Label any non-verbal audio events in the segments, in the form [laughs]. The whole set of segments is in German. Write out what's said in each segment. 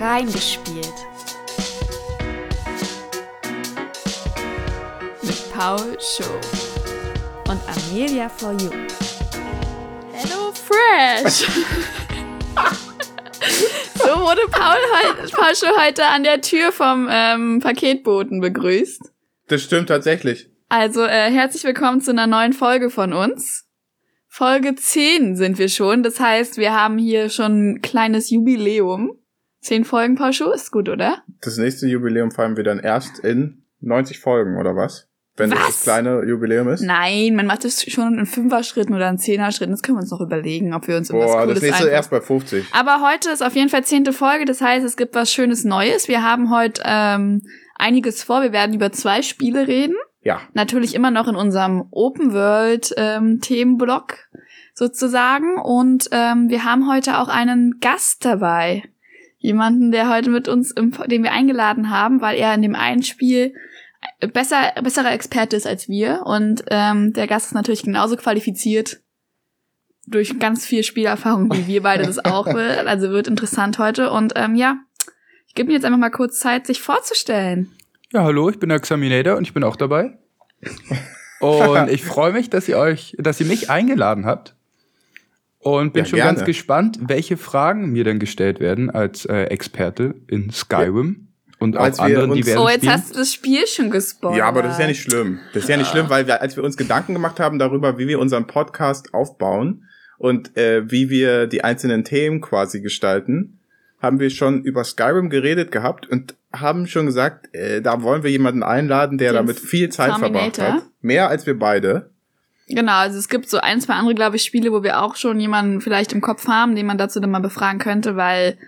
Reingespielt. Mit Paul Show und Amelia for You. Hello Fresh! [laughs] so wurde Paul, Paul Show heute an der Tür vom ähm, Paketboten begrüßt. Das stimmt tatsächlich. Also äh, herzlich willkommen zu einer neuen Folge von uns. Folge 10 sind wir schon. Das heißt, wir haben hier schon ein kleines Jubiläum. Zehn Folgen, Paul Show, ist gut, oder? Das nächste Jubiläum feiern wir dann erst in 90 Folgen, oder was? Wenn das Was? das kleine Jubiläum ist. Nein, man macht es schon in Fünfer-Schritten oder in Zehner-Schritten. Das können wir uns noch überlegen, ob wir uns irgendwas Boah, Cooles das nächste einfallen. erst bei 50. Aber heute ist auf jeden Fall zehnte Folge, das heißt, es gibt was Schönes Neues. Wir haben heute ähm, einiges vor. Wir werden über zwei Spiele reden. Ja. Natürlich immer noch in unserem Open World ähm, Themenblock sozusagen. Und ähm, wir haben heute auch einen Gast dabei. Jemanden, der heute mit uns, im, den wir eingeladen haben, weil er in dem einen Spiel besser, besserer Experte ist als wir. Und ähm, der Gast ist natürlich genauso qualifiziert durch ganz viel Spielerfahrung, wie wir beide das auch [laughs] wird. Also wird interessant heute. Und ähm, ja, ich gebe mir jetzt einfach mal kurz Zeit, sich vorzustellen. Ja, hallo, ich bin der Examinator und ich bin auch dabei. [laughs] Und ich freue mich, dass ihr euch, dass ihr mich eingeladen habt. Und bin Ja, schon gerne. ganz gespannt, welche Fragen mir dann gestellt werden als äh, Experte in Skyrim und auch Als wir anderen diversen Oh, jetzt Spielen. hast du das Spiel schon gespoilert. Ja, aber das ist ja nicht schlimm. Das ist ja nicht schlimm, weil wir, als wir uns Gedanken gemacht haben darüber, wie wir unseren Podcast aufbauen und äh, wie wir die einzelnen Themen quasi gestalten, haben wir schon über Skyrim geredet gehabt und haben schon gesagt, äh, da wollen wir jemanden einladen, der Den damit viel Zeit verbracht Terminator? hat. Mehr als wir beide. Genau, also es gibt so ein, zwei andere, glaube ich, Spiele, wo wir auch schon jemanden vielleicht im Kopf haben, den man dazu dann mal befragen könnte, weil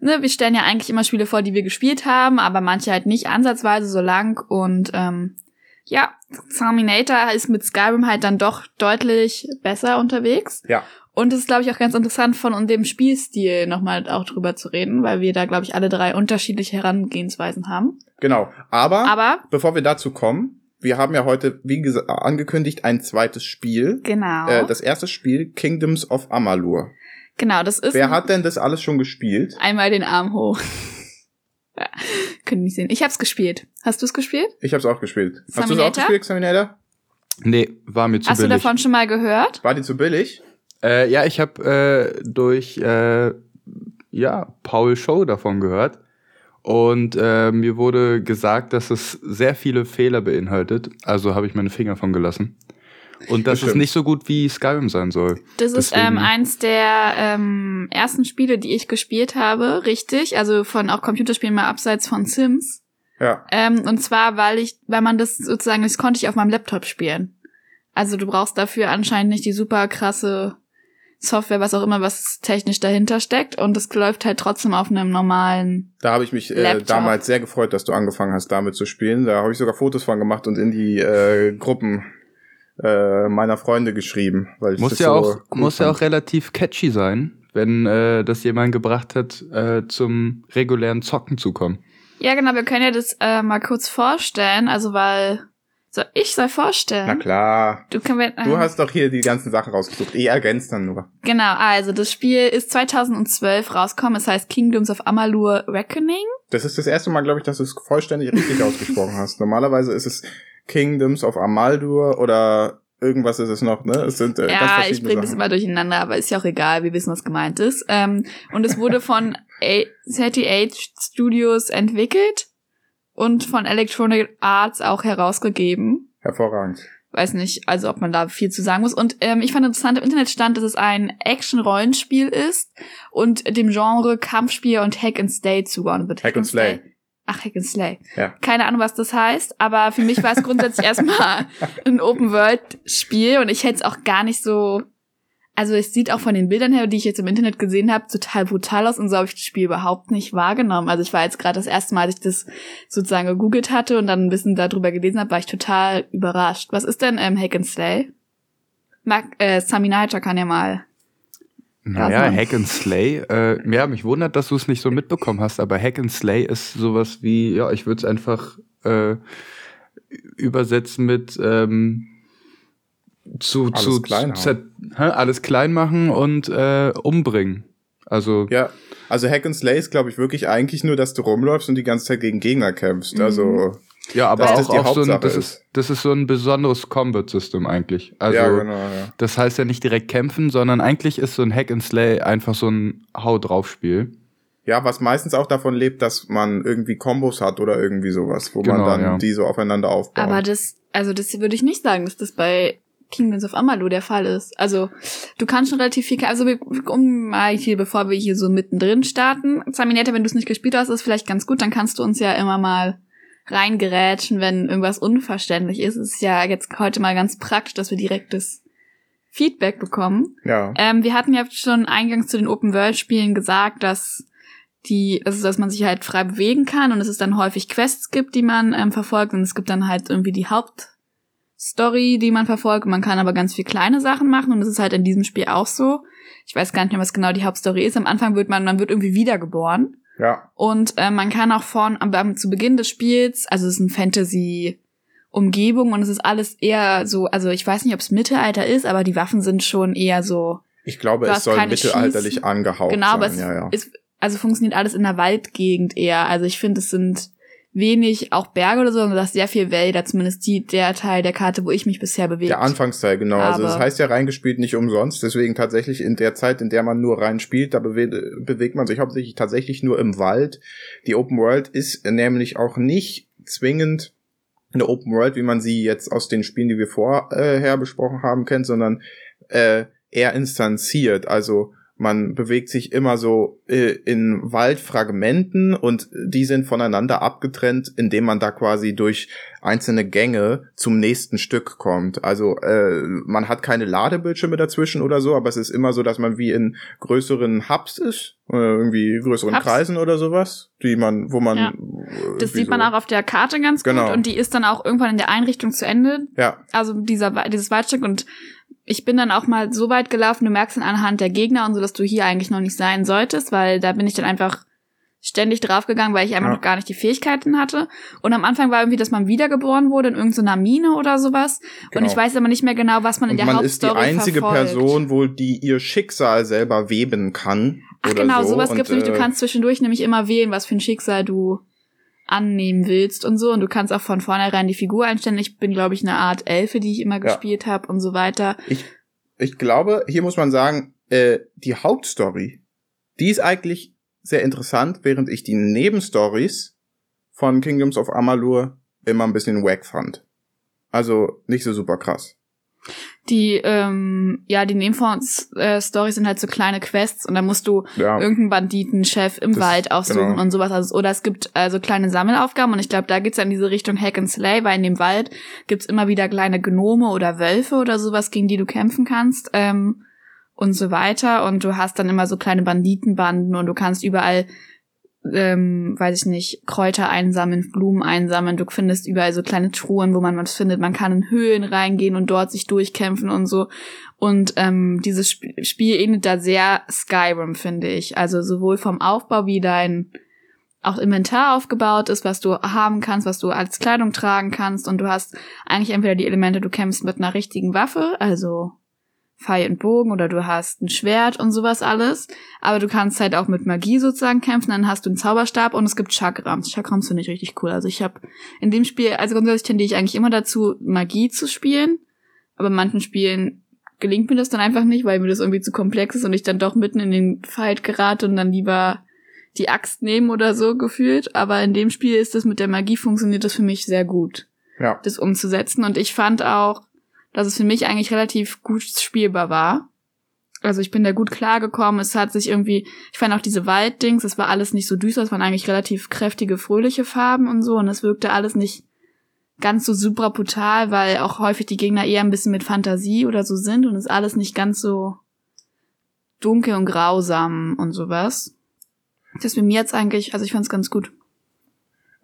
ne, wir stellen ja eigentlich immer Spiele vor, die wir gespielt haben, aber manche halt nicht ansatzweise so lang und ähm, ja, Terminator ist mit Skyrim halt dann doch deutlich besser unterwegs. Ja. Und es ist, glaube ich, auch ganz interessant, von dem Spielstil nochmal auch drüber zu reden, weil wir da, glaube ich, alle drei unterschiedliche Herangehensweisen haben. Genau. Aber, Aber, bevor wir dazu kommen, wir haben ja heute, wie gesagt, angekündigt, ein zweites Spiel. genau. Äh, das erste Spiel, Kingdoms of Amalur. genau, das ist Wer hat denn das alles schon gespielt? einmal den Arm hoch. [laughs] Ja, Können nicht sehen. Ich hab's gespielt. Hast du's gespielt? Ich habe es auch gespielt. Hast du es auch gespielt, Examinator? Nee, war mir zu Hast du billig. davon schon mal gehört? War die zu billig? Äh, ja, ich habe äh, durch äh, ja, Paul Show davon gehört. Und äh, mir wurde gesagt, dass es sehr viele Fehler beinhaltet. Also habe ich meine Finger von gelassen. Und dass es nicht so gut wie Skyrim sein soll. Das ist ähm, eins der ähm, ersten Spiele, die ich gespielt habe, richtig. Also von auch Computerspielen mal abseits von Sims. Ja. Ähm, und zwar, weil ich, weil man das sozusagen, das konnte ich auf meinem Laptop spielen. Also du brauchst dafür anscheinend nicht die super krasse Software, was auch immer, was technisch dahinter steckt. Und es läuft halt trotzdem auf einem normalen Da habe ich mich äh, Laptop. damals sehr gefreut, dass du angefangen hast, damit zu spielen. Da habe ich sogar Fotos von gemacht und in die äh, Gruppen äh, meiner Freunde geschrieben, weil ich Muss das ja so auch, cool muss ja auch relativ catchy sein, wenn äh, das jemand gebracht hat, äh, zum regulären Zocken zu kommen. Ja, genau, wir können ja das äh, mal kurz vorstellen. Also, weil. So, ich soll vorstellen. Na klar. Du, können wir, Du ähm, hast doch hier die ganzen Sachen rausgesucht. Ich ergänzt dann nur. Genau, also das Spiel ist 2012 rausgekommen. Es heißt Kingdoms of Amalur Reckoning. Das ist das erste Mal, glaube ich, dass du es vollständig richtig ausgesprochen [laughs] hast. Normalerweise ist es Kingdoms of Amaldur oder irgendwas ist es noch, ne? Es sind äh, ja, ich bringe das immer durcheinander, aber ist ja auch egal. Wir wissen, was gemeint ist. Ähm, und es wurde von A [laughs] 38 Studios entwickelt und von Electronic Arts auch herausgegeben. Hervorragend. weiß nicht, also ob man da viel zu sagen muss. Und ähm, ich fand interessant, im Internet stand, dass es ein Action-Rollenspiel ist und dem Genre Kampfspiel und Hack and Slay zugeordnet wird. Hack and Slay. Ach, Hack and Slay. Ja. Keine Ahnung, was das heißt, aber für mich war es grundsätzlich [laughs] erstmal ein Open-World-Spiel und ich hätte es auch gar nicht so. Also es sieht auch von den Bildern her, die ich jetzt im Internet gesehen habe, total brutal aus und so habe ich das Spiel überhaupt nicht wahrgenommen. Also ich war jetzt gerade das erste Mal, als ich das sozusagen gegoogelt hatte und dann ein bisschen darüber gelesen habe, war ich total überrascht. Was ist denn ähm, Hack and Slay? Mag, äh, Saminator kann ja mal. Naja. Hack and Slay. Äh, ja, mich wundert, dass du es nicht so mitbekommen hast, aber Hack and Slay ist sowas wie, ja, ich würde es einfach äh, übersetzen mit ähm, zu, Alles zu, klein zu hä, alles klein machen und äh, umbringen. Also Ja, also Hack and Slay ist, glaube ich, wirklich eigentlich nur, dass du rumläufst und die ganze Zeit gegen Gegner kämpfst. Mhm. Also, ja, aber auch, auch so ein, Hauptsache das ist, das ist so ein besonderes Combat-System eigentlich. Also ja, genau, ja. das heißt ja nicht direkt kämpfen, sondern eigentlich ist so ein Hack and Slay einfach so ein Hau drauf Spiel. Ja, was meistens auch davon lebt, dass man irgendwie Kombos hat oder irgendwie sowas, wo Genau, man dann ja. die so aufeinander aufbaut. Aber das, also das würde ich nicht sagen, dass das bei Kingdoms of Amalur der Fall ist. Also du kannst schon relativ viel, also wir- um mal hier, bevor wir hier so mittendrin starten, Zaminetta, wenn du es nicht gespielt hast, ist vielleicht ganz gut, dann kannst du uns ja immer mal reingerätschen, wenn irgendwas unverständlich ist. Es ist ja jetzt heute mal ganz praktisch, dass wir direktes Feedback bekommen. ja. Ähm, wir hatten ja schon eingangs zu den Open-World-Spielen gesagt, dass die, also dass man sich halt frei bewegen kann und dass es dann häufig Quests gibt, die man ähm, verfolgt und es gibt dann halt irgendwie die Hauptstory, die man verfolgt. Man kann aber ganz viel kleine Sachen machen und das ist halt in diesem Spiel auch so. Ich weiß gar nicht mehr, was genau die Hauptstory ist. Am Anfang wird man, man wird irgendwie wiedergeboren Ja. und äh, man kann auch vorn am, zu Beginn des Spiels, also es ist ein Fantasy Umgebung und es ist alles eher so, also ich weiß nicht, ob es Mittelalter ist, aber die Waffen sind schon eher so Ich glaube, es soll mittelalterlich Schießen. angehaucht Genau, aber sein. es ja, ja. ist, also funktioniert alles in der Waldgegend eher. Also ich finde, es sind wenig auch Berge oder so, sondern das sehr viel Wälder, zumindest die, der Teil der Karte, wo ich mich bisher bewegt. Der Anfangsteil, genau. also das Aber- heißt ja reingespielt nicht umsonst. Deswegen tatsächlich in der Zeit, in der man nur reinspielt, da bewe bewegt man sich hauptsächlich tatsächlich nur im Wald. Die Open World ist nämlich auch nicht zwingend eine Open World, wie man sie jetzt aus den Spielen, die wir vorher besprochen haben, kennt, sondern äh, eher instanziert. Also man bewegt sich immer so äh, in Waldfragmenten und die sind voneinander abgetrennt, indem man da quasi durch einzelne Gänge zum nächsten Stück kommt. Also äh, man hat keine Ladebildschirme dazwischen oder so, aber es ist immer so, dass man wie in größeren Hubs ist, äh, irgendwie größeren Hubs? Kreisen oder sowas, die man, wo man Ja. äh, das sieht man so- auch auf der Karte ganz Genau. gut und die ist dann auch irgendwann in der Einrichtung zu Ende. Ja, Also dieser, dieses Waldstück und ich bin dann auch mal so weit gelaufen, du merkst dann anhand der Gegner und so, dass du hier eigentlich noch nicht sein solltest, weil da bin ich dann einfach ständig draufgegangen, weil ich einfach Ja. noch gar nicht die Fähigkeiten hatte. Und am Anfang war irgendwie, dass man wiedergeboren wurde in irgendeiner Mine oder sowas. Und Genau. ich weiß aber nicht mehr genau, was man in und der man ist die Hauptstory einzige verfolgt. Person, wo die ihr Schicksal selber weben kann. Ach genau, so. sowas Und, gibt's nämlich. Du äh, kannst zwischendurch nämlich immer wählen, was für ein Schicksal du annehmen willst und so. Und du kannst auch von vornherein die Figur einstellen. Ich bin, glaube ich, eine Art Elfe, die ich immer gespielt habe und so weiter. Ich, ich glaube, hier muss man sagen, äh, die Hauptstory, die ist eigentlich sehr interessant, während ich die Nebenstories von Kingdoms of Amalur immer ein bisschen wack fand. Also nicht so super krass. Die, ähm, ja, die Nebenfonds-Stories sind halt so kleine Quests und da musst du Ja, irgendeinen Banditenchef im Das- Wald aussuchen genau. und sowas. Also, oder es gibt also kleine Sammelaufgaben und ich glaube, da geht's ja in diese Richtung Hack and Slay, weil in dem Wald gibt's immer wieder kleine Gnome oder Wölfe oder sowas, gegen die du kämpfen kannst ähm, und so weiter. Und du hast dann immer so kleine Banditenbanden und du kannst überall ähm, weiß ich nicht, Kräuter einsammeln, Blumen einsammeln. Du findest überall so kleine Truhen, wo man was findet. Man kann in Höhlen reingehen und dort sich durchkämpfen und so. Und ähm, dieses Sp Spiel ähnelt da sehr Skyrim, finde ich. Also sowohl vom Aufbau wie dein auch Inventar aufgebaut ist, was du haben kannst, was du als Kleidung tragen kannst. Und du hast eigentlich entweder die Elemente, du kämpfst mit einer richtigen Waffe, also Pfeil und Bogen oder du hast ein Schwert und sowas alles. Aber du kannst halt auch mit Magie sozusagen kämpfen. Dann hast du einen Zauberstab und es gibt Chakrams. Chakrams finde ich richtig cool. Also ich habe in dem Spiel, also grundsätzlich tendiere ich eigentlich immer dazu, Magie zu spielen. Aber in manchen Spielen gelingt mir das dann einfach nicht, weil mir das irgendwie zu komplex ist und ich dann doch mitten in den Fight gerate und dann lieber die Axt nehmen oder so gefühlt. Aber in dem Spiel ist das mit der Magie funktioniert das für mich sehr gut ja. das umzusetzen. Und ich fand auch, dass es für mich eigentlich relativ gut spielbar war. Also ich bin da gut klargekommen. Es hat sich irgendwie, ich fand auch diese Walddings, es war alles nicht so düster, es waren eigentlich relativ kräftige, fröhliche Farben und so. Und es wirkte alles nicht ganz so super brutal, weil auch häufig die Gegner eher ein bisschen mit Fantasie oder so sind und es alles nicht ganz so dunkel und grausam und sowas. Das ist für mir jetzt eigentlich, also ich fand's ganz gut.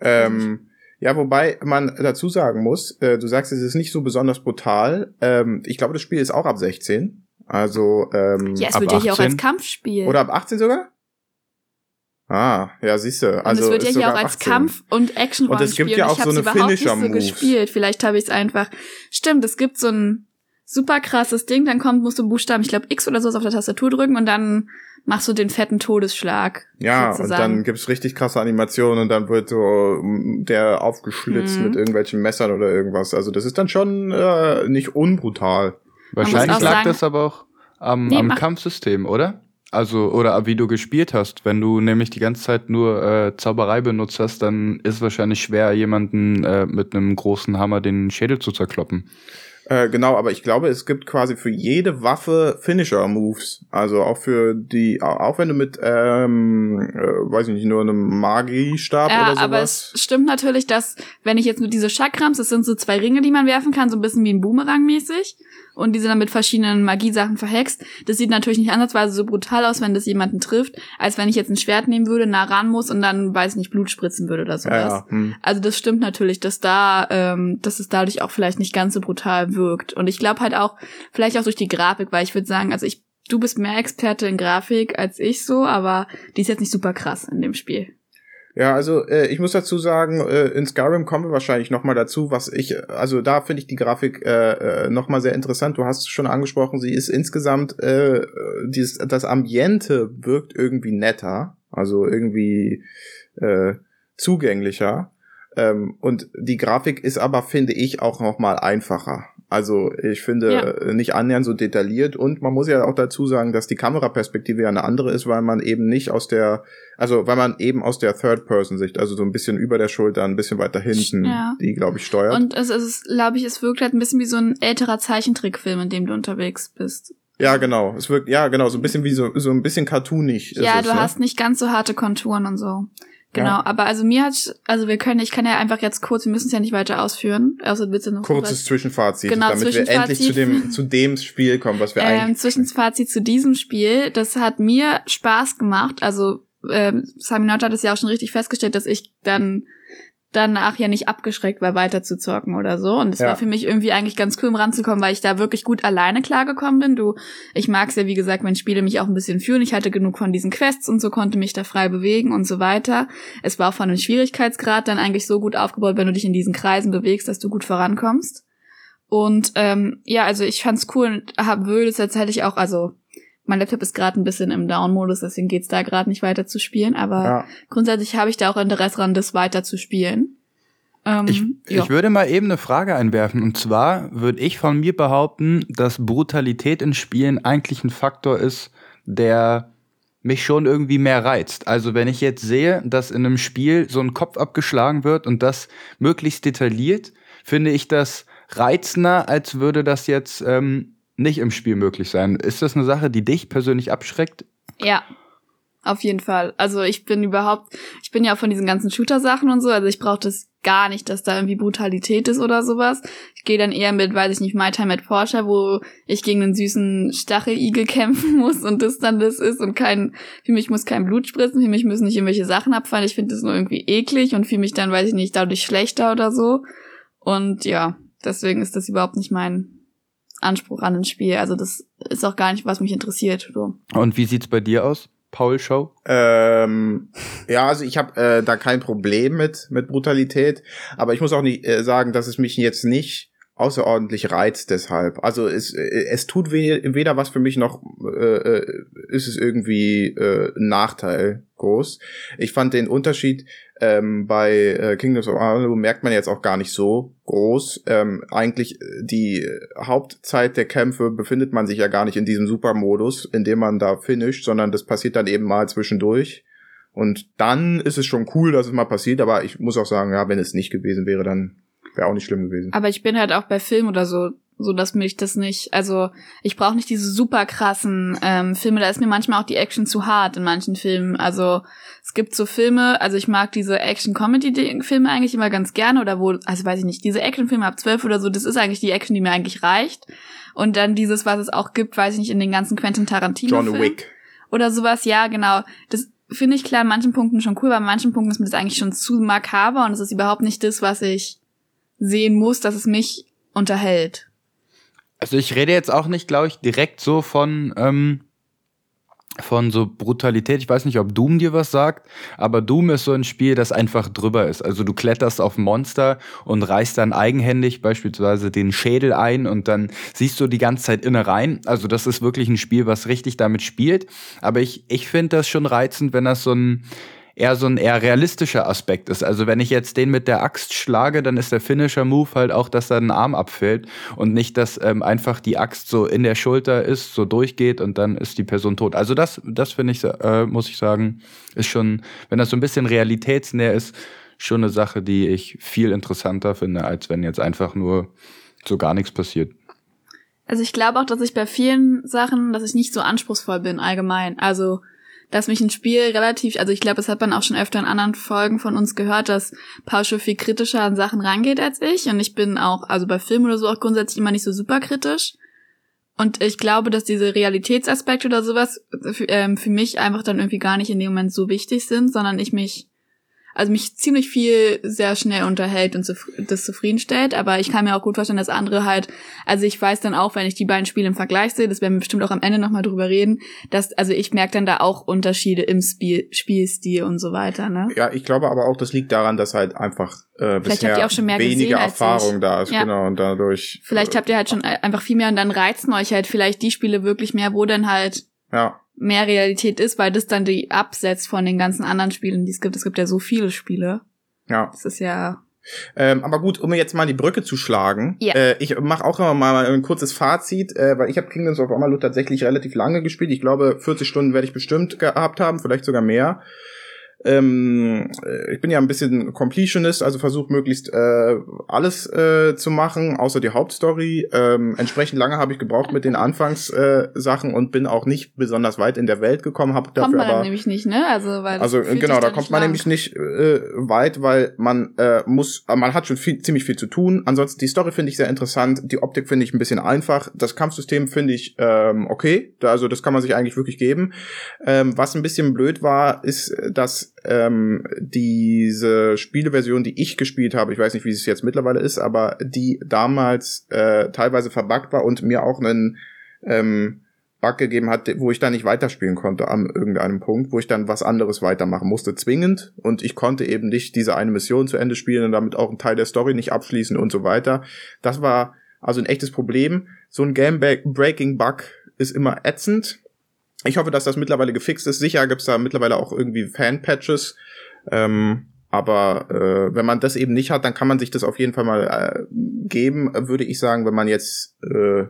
Ähm, ja, wobei man dazu sagen muss, äh, du sagst, es ist nicht so besonders brutal. Ähm, ich glaube, das Spiel ist auch ab 16. Also, ähm, Ja, es ab wird ja hier auch 18? als Kampfspiel. oder ab 18 sogar? Ah, ja, siehste. Und Also es wird ja ist hier sogar auch ab als 18. Kampf- und action Und es gibt ja auch so eine überhaupt nicht so gespielt. Vielleicht habe ich es einfach. Stimmt, es gibt so ein super krasses Ding, dann kommt, musst du Buchstaben, ich glaube X oder so auf der Tastatur drücken und dann machst du den fetten Todesschlag. Ja, sozusagen. und dann gibt's richtig krasse Animationen und dann wird so mm, der aufgeschlitzt Mhm. mit irgendwelchen Messern oder irgendwas. Also das ist dann schon äh, nicht unbrutal. Wahrscheinlich auch lag sagen- das aber auch am, Nee, am Kampfsystem, oder? Also, oder wie du gespielt hast. Wenn du nämlich die ganze Zeit nur äh, Zauberei benutzt hast, dann ist es wahrscheinlich schwer, jemanden äh, mit einem großen Hammer den Schädel zu zerkloppen. Äh, genau, aber ich glaube, es gibt quasi für jede Waffe Finisher-Moves. Also auch für die, au- auch wenn du mit, ähm, äh, weiß ich nicht, nur einem Magiestab Ja, oder sowas. aber es stimmt natürlich, dass, wenn ich jetzt nur diese Chakrams, das sind so zwei Ringe, die man werfen kann, so ein bisschen wie ein Boomerang mäßig. Und die sind dann mit verschiedenen Magiesachen verhext. Das sieht natürlich nicht ansatzweise so brutal aus, wenn das jemanden trifft, als wenn ich jetzt ein Schwert nehmen würde, nah ran muss und dann, weiß ich nicht, Blut spritzen würde oder ja, sowas. ja. Hm. Also das stimmt natürlich, dass da, ähm, dass es dadurch auch vielleicht nicht ganz so brutal wirkt. Und ich glaube halt auch, vielleicht auch durch die Grafik, weil ich würde sagen, also ich, du bist mehr Experte in Grafik als ich so, aber die ist jetzt nicht super krass in dem Spiel. Ja, also äh, ich muss dazu sagen, äh, in Skyrim kommen wir wahrscheinlich noch mal dazu, was ich, also da finde ich die Grafik äh, äh, noch mal sehr interessant. Du hast es schon angesprochen, sie ist insgesamt, äh, dieses, das Ambiente wirkt irgendwie netter, also irgendwie äh, zugänglicher. Ähm, und die Grafik ist aber, finde ich, auch noch mal einfacher. Also ich finde Ja. äh, nicht annähernd so detailliert und man muss ja auch dazu sagen, dass die Kameraperspektive ja eine andere ist, weil man eben nicht aus der, also weil man eben aus der Third-Person-Sicht, also so ein bisschen über der Schulter, ein bisschen weiter hinten, Ja. die glaube ich steuert. Und es ist, glaube ich, es wirkt halt ein bisschen wie so ein älterer Zeichentrickfilm, in dem du unterwegs bist. ja, genau. Es wirkt, ja, genau, so ein bisschen wie so, so ein bisschen cartoonig. ist ja, es, du ne? hast nicht ganz so harte Konturen und so. Genau, Ja. aber also mir hat, also wir können, ich kann ja einfach jetzt kurz, wir müssen es ja nicht weiter ausführen. Also bitte noch Kurzes Zwischenfazit, Genau, damit wir endlich zu Zwischenfazit. dem, zu dem Spiel kommen, was wir ähm, eigentlich. Zwischenfazit zu diesem Spiel. Das hat mir Spaß gemacht. Also ähm, Simon Nott hat es ja auch schon richtig festgestellt, dass ich dann danach ja nicht abgeschreckt war, weiter zu zocken oder so. Und es Ja. war für mich irgendwie eigentlich ganz cool, um ranzukommen, weil ich da wirklich gut alleine klargekommen bin. Du, ich mag es ja, wie gesagt, wenn Spiele mich auch ein bisschen führen. Ich hatte genug von diesen Quests und so, konnte mich da frei bewegen und so weiter. Es war auch von dem Schwierigkeitsgrad dann eigentlich so gut aufgebaut, wenn du dich in diesen Kreisen bewegst, dass du gut vorankommst. Und ähm, ja, also ich fand's cool und hab, würde es tatsächlich auch, also mein Laptop ist gerade ein bisschen im Down-Modus, deswegen geht's da gerade nicht weiter zu spielen, aber Ja. grundsätzlich habe ich da auch Interesse dran, das weiter zu spielen. Ähm, Ich, ich würde mal eben eine Frage einwerfen. Und zwar würde ich von mir behaupten, dass Brutalität in Spielen eigentlich ein Faktor ist, der mich schon irgendwie mehr reizt. Also wenn ich jetzt sehe, dass in einem Spiel so ein Kopf abgeschlagen wird und das möglichst detailliert, finde ich das reizender, als würde das jetzt ähm, nicht im Spiel möglich sein. Ist das eine Sache, die dich persönlich abschreckt? Ja, auf jeden Fall. Also ich bin überhaupt, ich bin ja auch von diesen ganzen Shooter-Sachen und so, also ich brauche das gar nicht, dass da irgendwie Brutalität ist oder sowas. Ich gehe dann eher mit, weiß ich nicht, My Time at Porsche, wo ich gegen einen süßen Stacheligel [laughs] kämpfen muss und das dann das ist und kein, für mich muss kein Blut spritzen, für mich müssen nicht irgendwelche Sachen abfallen. Ich finde das nur irgendwie eklig und fühle mich dann, weiß ich nicht, dadurch schlechter oder so. Und ja, deswegen ist das überhaupt nicht mein Anspruch an ein Spiel. Also das ist auch gar nicht, was mich interessiert. So. Und wie sieht's bei dir aus, Paul Show? Ähm, ja, also ich habe äh, da kein Problem mit mit Brutalität, aber ich muss auch nicht äh, sagen, dass es mich jetzt nicht außerordentlich reizt deshalb. Also es äh, es tut we weder was für mich noch äh, äh, ist es irgendwie äh, ein Nachteil groß. Ich fand den Unterschied ähm, bei äh, Kingdoms of Amalur merkt man jetzt auch gar nicht so groß. Ähm, eigentlich äh, die Hauptzeit der Kämpfe befindet man sich ja gar nicht in diesem Supermodus, in dem man da finisht, sondern das passiert dann eben mal zwischendurch. Und dann ist es schon cool, dass es mal passiert, aber ich muss auch sagen, ja, wenn es nicht gewesen wäre, dann wäre auch nicht schlimm gewesen. Aber ich bin halt auch bei Film oder so, so dass mich das nicht, also ich brauche nicht diese super krassen ähm, Filme, da ist mir manchmal auch die Action zu hart in manchen Filmen. Also es gibt so Filme, also ich mag diese Action-Comedy-Filme eigentlich immer ganz gerne oder wo, also weiß ich nicht, diese Action-Filme ab zwölf oder so, das ist eigentlich die Action, die mir eigentlich reicht. Und dann dieses, was es auch gibt, weiß ich nicht, in den ganzen Quentin Tarantino-Filmen. John Wick. oder sowas, ja, genau. Das finde ich klar in manchen Punkten schon cool, aber in manchen Punkten ist mir das eigentlich schon zu makaber und es ist überhaupt nicht das, was ich sehen muss, dass es mich unterhält. Also ich rede jetzt auch nicht, glaube ich, direkt so von ähm, von so Brutalität. Ich weiß nicht, ob Doom dir was sagt, aber Doom ist so ein Spiel, das einfach drüber ist. Also du kletterst auf Monster und reißt dann eigenhändig beispielsweise den Schädel ein und dann siehst du die ganze Zeit Innereien. Also das ist wirklich ein Spiel, was richtig damit spielt. Aber ich, ich finde das schon reizend, wenn das so ein eher so ein eher realistischer Aspekt ist. Also wenn ich jetzt den mit der Axt schlage, dann ist der Finisher-Move halt auch, dass da ein Arm abfällt und nicht, dass ähm, einfach die Axt so in der Schulter ist, so durchgeht und dann ist die Person tot. Also das, das finde ich, äh, muss ich sagen, ist schon, wenn das so ein bisschen realitätsnäher ist, schon eine Sache, die ich viel interessanter finde, als wenn jetzt einfach nur so gar nichts passiert. Also ich glaube auch, dass ich bei vielen Sachen, dass ich nicht so anspruchsvoll bin allgemein. Also dass mich ein Spiel relativ, also ich glaube, das hat man auch schon öfter in anderen Folgen von uns gehört, dass Paul schon viel kritischer an Sachen rangeht als ich. Und ich bin auch, also bei Filmen oder so auch grundsätzlich immer nicht so super kritisch. Und ich glaube, dass diese Realitätsaspekte oder sowas für, ähm, für mich einfach dann irgendwie gar nicht in dem Moment so wichtig sind, sondern ich mich also mich ziemlich viel sehr schnell unterhält und das zufriedenstellt, aber ich kann mir auch gut vorstellen, dass andere halt, also ich weiß dann auch, wenn ich die beiden Spiele im Vergleich sehe, das werden wir bestimmt auch am Ende nochmal drüber reden, dass, also ich merke dann da auch Unterschiede im Spiel, Spielstil und so weiter, ne? Ja, ich glaube aber auch, das liegt daran, dass halt einfach äh, bisher weniger Erfahrung da ist, ja. genau, und dadurch. Vielleicht äh, habt ihr halt schon einfach viel mehr und dann reizen euch halt vielleicht die Spiele wirklich mehr, wo dann halt ja mehr Realität ist, weil das dann die absetzt von den ganzen anderen Spielen, die es gibt. Es gibt ja so viele Spiele. Ja. Das ist ja. Ähm, aber gut, um jetzt mal die Brücke zu schlagen, ja. äh, ich mache auch noch mal ein kurzes Fazit, äh, weil ich habe Kingdoms of Amalur tatsächlich relativ lange gespielt. Ich glaube, 40 Stunden werde ich bestimmt gehabt haben, vielleicht sogar mehr. Ähm, äh, ich bin ja ein bisschen Completionist, also versuche möglichst äh, alles äh, zu machen, außer die Hauptstory. Ähm, entsprechend lange habe ich gebraucht mit den Anfangssachen äh, und bin auch nicht besonders weit in der Welt gekommen. Hab dafür kommt man aber, nämlich nicht, ne? Also, weil also genau, da kommt man lang. nämlich nicht äh, weit, weil man äh, muss, äh, man hat schon viel, ziemlich viel zu tun. Ansonsten die Story finde ich sehr interessant, die Optik finde ich ein bisschen einfach, das Kampfsystem finde ich ähm, okay, also das kann man sich eigentlich wirklich geben. Ähm, was ein bisschen blöd war, ist, dass ähm, diese Spieleversion, die ich gespielt habe, ich weiß nicht, wie es jetzt mittlerweile ist, aber die damals äh, teilweise verbuggt war und mir auch einen ähm, Bug gegeben hat, wo ich dann nicht weiterspielen konnte an irgendeinem Punkt, wo ich dann was anderes weitermachen musste, zwingend. Und ich konnte eben nicht diese eine Mission zu Ende spielen und damit auch einen Teil der Story nicht abschließen und so weiter. Das war also ein echtes Problem. So ein Game-Breaking-Bug ist immer ätzend ich hoffe, dass das mittlerweile gefixt ist. Sicher gibt's da mittlerweile auch irgendwie Fan-Patches. Ähm, aber äh, wenn man das eben nicht hat, dann kann man sich das auf jeden Fall mal äh, geben, würde ich sagen, wenn man jetzt, äh,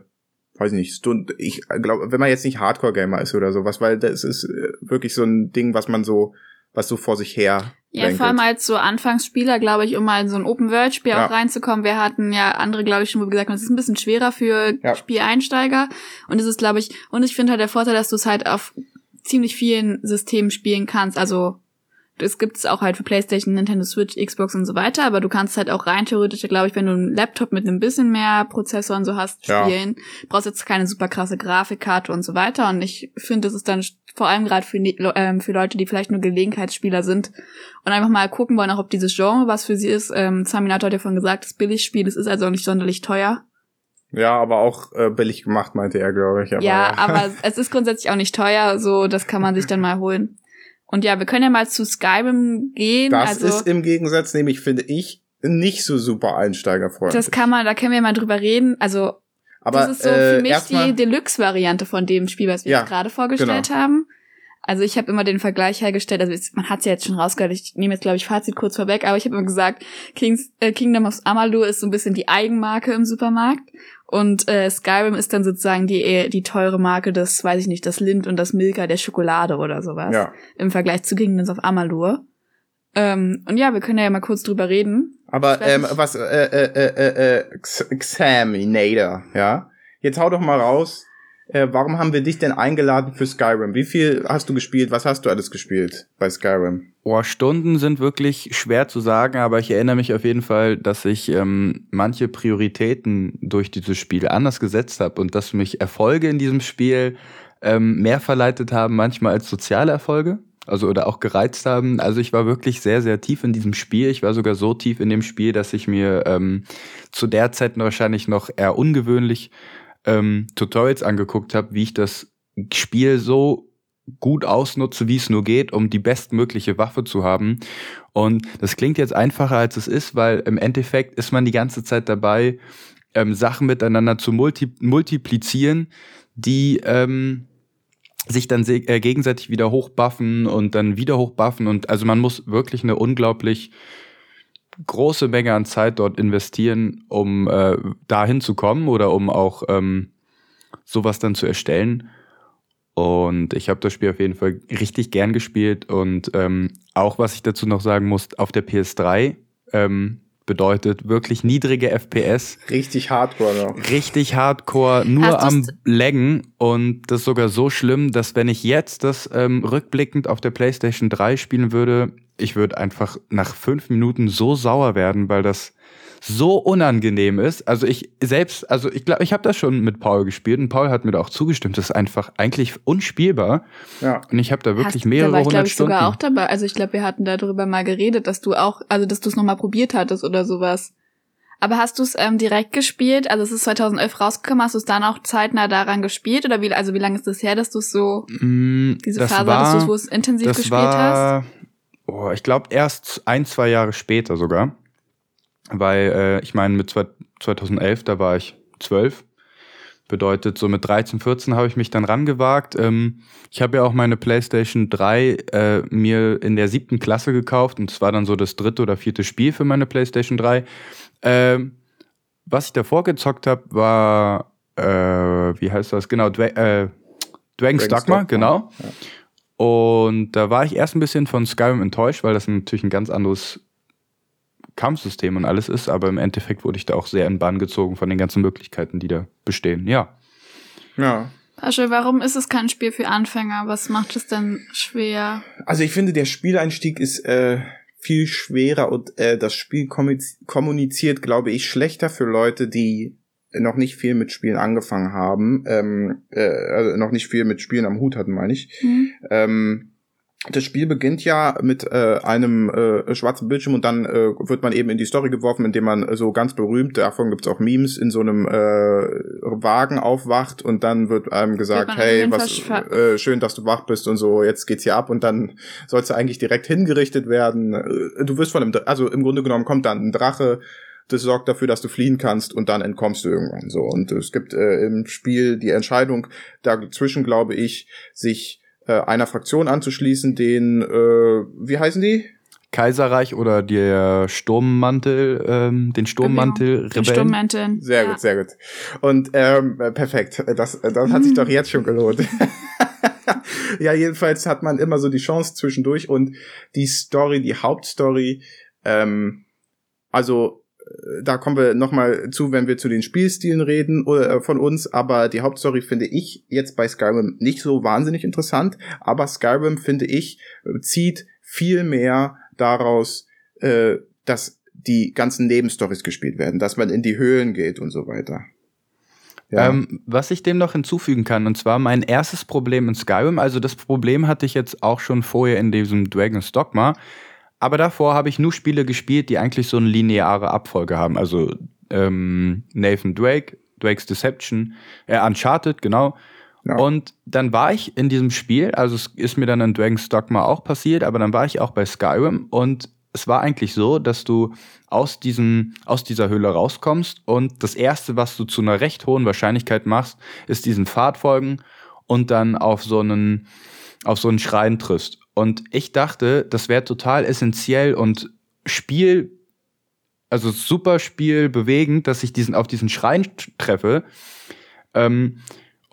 weiß ich nicht, Stund, ich glaube, wenn man jetzt nicht Hardcore-Gamer ist oder sowas, weil das ist äh, wirklich so ein Ding, was man so, was so vor sich her ja, vor allem als so Anfangsspieler, glaube ich, um mal in so ein Open-World-Spiel Ja. auch reinzukommen. Wir hatten ja andere, glaube ich, schon gesagt, es ist ein bisschen schwerer für Ja. Spieleinsteiger. Und es ist, glaube ich, und ich finde halt der Vorteil, dass du es halt auf ziemlich vielen Systemen spielen kannst. Also es gibt es auch halt für PlayStation, Nintendo Switch, Xbox und so weiter, aber du kannst halt auch rein theoretisch, glaube ich, wenn du einen Laptop mit einem bisschen mehr Prozessor und so hast, Ja. spielen. Brauchst jetzt keine super krasse Grafikkarte und so weiter. Und ich finde, das ist dann vor allem gerade für, ähm, für Leute, die vielleicht nur Gelegenheitsspieler sind und einfach mal gucken wollen, auch ob dieses Genre was für sie ist. Ähm, Saminat hat ja vorhin gesagt, das Billigspiel, das ist also auch nicht sonderlich teuer. Ja, aber auch äh, billig gemacht, meinte er, glaube ich. Aber, ja, aber es ist grundsätzlich auch nicht teuer, so das kann man sich dann mal holen. Und ja, wir können ja mal zu Skyrim gehen. Das also, ist im Gegensatz, nämlich finde ich, nicht so super einsteigerfreundlich. das kann man, da können wir mal drüber reden. Also aber das ist so äh, für mich erstmal- die Deluxe-Variante von dem Spiel, was wir Ja, jetzt gerade vorgestellt genau. haben. Also ich habe immer den Vergleich hergestellt, also es- man hat's ja jetzt schon rausgehört, ich nehme jetzt glaube ich Fazit kurz vorweg, aber ich habe immer gesagt, Kings, äh, Kingdom of Amalur ist so ein bisschen die Eigenmarke im Supermarkt und äh, Skyrim ist dann sozusagen die äh, die teure Marke des, weiß ich nicht, das Lind und das Milka der Schokolade oder sowas Ja. im Vergleich zu Kingdoms of Amalur. Ähm, und ja, wir können ja mal kurz drüber reden. Aber ähm, was, äh, äh, äh, äh, Xaminator, ja? Jetzt hau doch mal raus, äh, warum haben wir dich denn eingeladen für Skyrim? Wie viel hast du gespielt? Was hast du alles gespielt bei Skyrim? Boah, Stunden sind wirklich schwer zu sagen, aber ich erinnere mich auf jeden Fall, dass ich ähm, manche Prioritäten durch dieses Spiel anders gesetzt habe und dass mich Erfolge in diesem Spiel ähm, mehr verleitet haben, manchmal als soziale Erfolge. Also oder auch gereizt haben. Also ich war wirklich sehr, sehr tief in diesem Spiel. Ich war sogar so tief in dem Spiel, dass ich mir ähm, zu der Zeit wahrscheinlich noch eher ungewöhnlich ähm, Tutorials angeguckt habe, wie ich das Spiel so gut ausnutze, wie es nur geht, um die bestmögliche Waffe zu haben. Und das klingt jetzt einfacher, als es ist, weil im Endeffekt ist man die ganze Zeit dabei, ähm, Sachen miteinander zu multi multiplizieren, die ähm, sich dann äh, gegenseitig wieder hochbuffen und dann wieder hochbuffen. Und also man muss wirklich eine unglaublich große Menge an Zeit dort investieren, um äh, dahin zu kommen oder um auch ähm, sowas dann zu erstellen. Und ich habe das Spiel auf jeden Fall richtig gern gespielt. Und ähm, auch was ich dazu noch sagen muss, auf der PS3 ähm, bedeutet wirklich niedrige FPS. Richtig hardcore noch. Richtig hardcore, nur am Laggen. Und das ist sogar so schlimm, dass wenn ich jetzt das ähm, rückblickend auf der PlayStation 3 spielen würde, ich würde einfach nach fünf Minuten so sauer werden, weil das so unangenehm ist. Also ich selbst, also ich glaube, ich habe das schon mit Paul gespielt und Paul hat mir da auch zugestimmt. Das ist einfach eigentlich unspielbar. Ja. Und ich habe da wirklich Hast, mehrere da war ich, hundert ich, Stunden. sogar auch dabei. Also ich glaube, wir hatten darüber mal geredet, dass du auch, also dass du es nochmal probiert hattest oder sowas. Aber hast du es ähm, direkt gespielt? Also es ist 2011 rausgekommen. Hast du es dann auch zeitnah daran gespielt oder wie? Also wie lange ist das her, dass du es so mm, diese Phase war, hattest, wo es intensiv gespielt war, hast? Oh, ich glaube erst ein zwei Jahre später sogar weil äh, ich meine, mit 2011, da war ich zwölf. Bedeutet, so mit 13, 14 habe ich mich dann rangewagt. Ähm, ich habe ja auch meine PlayStation 3 äh, mir in der siebten Klasse gekauft und es war dann so das dritte oder vierte Spiel für meine PlayStation 3. Ähm, was ich davor gezockt habe, war, äh, wie heißt das? Genau, Dwa äh, Dragon's Dogma, genau. Ja. Und da war ich erst ein bisschen von Skyrim enttäuscht, weil das natürlich ein ganz anderes Kampfsystem und alles ist, aber im Endeffekt wurde ich da auch sehr in Bann gezogen von den ganzen Möglichkeiten, die da bestehen. Ja. Ja. Pasche, warum ist es kein Spiel für Anfänger? Was macht es denn schwer? Also ich finde, der Spieleinstieg ist äh, viel schwerer und äh, das Spiel kommuniziert, glaube ich, schlechter für Leute, die noch nicht viel mit Spielen angefangen haben, ähm, äh, also noch nicht viel mit Spielen am Hut hatten, meine ich. Mhm. Ähm, das Spiel beginnt ja mit äh, einem äh, schwarzen Bildschirm und dann äh, wird man eben in die Story geworfen, indem man äh, so ganz berühmt, davon gibt's auch Memes, in so einem äh, Wagen aufwacht und dann wird einem gesagt, hey, was äh, schön, dass du wach bist und so, jetzt geht's hier ab und dann sollst du eigentlich direkt hingerichtet werden. Äh, du wirst von einem, also im Grunde genommen kommt dann ein Drache, das sorgt dafür, dass du fliehen kannst und dann entkommst du irgendwann so. Und es gibt äh, im Spiel die Entscheidung dazwischen, glaube ich, sich äh, einer Fraktion anzuschließen, den, äh, wie heißen die? Kaiserreich oder der Sturmmantel, ähm, den Sturmmantel genau. Den Sturmmantel. Sehr ja. gut, sehr gut. Und ähm, perfekt. Das, das hat sich [laughs] doch jetzt schon gelohnt. [laughs] ja, jedenfalls hat man immer so die Chance zwischendurch und die Story, die Hauptstory, ähm, also da kommen wir nochmal zu, wenn wir zu den Spielstilen reden äh, von uns, aber die Hauptstory finde ich jetzt bei Skyrim nicht so wahnsinnig interessant, aber Skyrim finde ich zieht viel mehr daraus, äh, dass die ganzen Nebenstories gespielt werden, dass man in die Höhlen geht und so weiter. Ja. Ähm, was ich dem noch hinzufügen kann, und zwar mein erstes Problem in Skyrim, also das Problem hatte ich jetzt auch schon vorher in diesem Dragon's Dogma, aber davor habe ich nur Spiele gespielt, die eigentlich so eine lineare Abfolge haben. Also ähm, Nathan Drake, Drake's Deception, äh, Uncharted, genau. Ja. Und dann war ich in diesem Spiel, also es ist mir dann in Dragon's Dogma auch passiert, aber dann war ich auch bei Skyrim und es war eigentlich so, dass du aus diesem, aus dieser Höhle rauskommst und das erste, was du zu einer recht hohen Wahrscheinlichkeit machst, ist diesen Pfad folgen und dann auf so einen, auf so einen Schrein triffst. Und ich dachte, das wäre total essentiell und Spiel, also super Spiel bewegend, dass ich diesen auf diesen Schrein treffe. Ähm,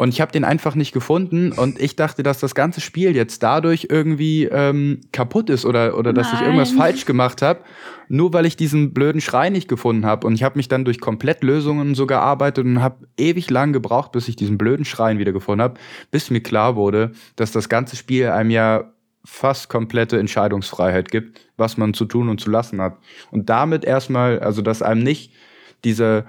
und ich habe den einfach nicht gefunden und ich dachte, dass das ganze Spiel jetzt dadurch irgendwie ähm, kaputt ist oder, oder dass Nein. ich irgendwas falsch gemacht habe, nur weil ich diesen blöden Schrei nicht gefunden habe. Und ich habe mich dann durch komplett Lösungen so gearbeitet und habe ewig lang gebraucht, bis ich diesen blöden Schrein wieder gefunden habe, bis mir klar wurde, dass das ganze Spiel einem ja fast komplette Entscheidungsfreiheit gibt, was man zu tun und zu lassen hat. Und damit erstmal, also dass einem nicht diese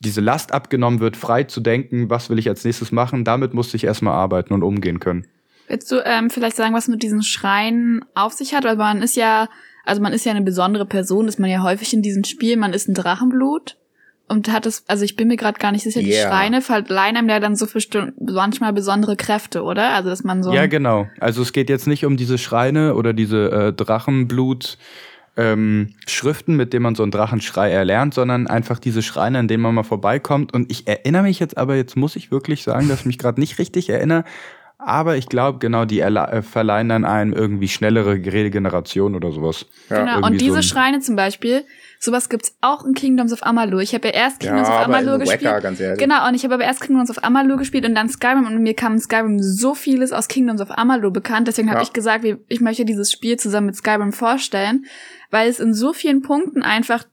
diese Last abgenommen wird, frei zu denken, was will ich als nächstes machen, damit musste ich erstmal arbeiten und umgehen können. Willst du ähm, vielleicht sagen, was mit diesen Schreien auf sich hat? Weil man ist ja, also man ist ja eine besondere Person, ist man ja häufig in diesem Spiel, man ist ein Drachenblut. Und hat es, also ich bin mir gerade gar nicht sicher, die Yeah. Schreine verleihen einem ja dann so für stu- manchmal besondere Kräfte, oder? Also dass man so Ja, genau. Also es geht jetzt nicht um diese Schreine oder diese äh, Drachenblut. Ähm, Schriften, mit denen man so einen Drachenschrei erlernt, sondern einfach diese Schreine, an denen man mal vorbeikommt. Und ich erinnere mich jetzt aber, jetzt muss ich wirklich sagen, dass ich mich gerade nicht richtig erinnere. Aber ich glaube, genau, die äh, verleihen dann einem irgendwie schnellere Regeneration oder sowas. Ja, genau. irgendwie Und diese so ein- Schreine zum Beispiel, sowas gibt's auch in Kingdoms of Amalur. Ich habe ja erst Ja, Kingdoms of aber Amalur gespielt. Wacker, ganz ehrlich. Genau, und ich habe aber erst Kingdoms of Amalur gespielt und dann Skyrim und mir kam in Skyrim so vieles aus Kingdoms of Amalur bekannt. Deswegen habe Ja. ich gesagt, ich möchte dieses Spiel zusammen mit Skyrim vorstellen, weil es in so vielen Punkten einfach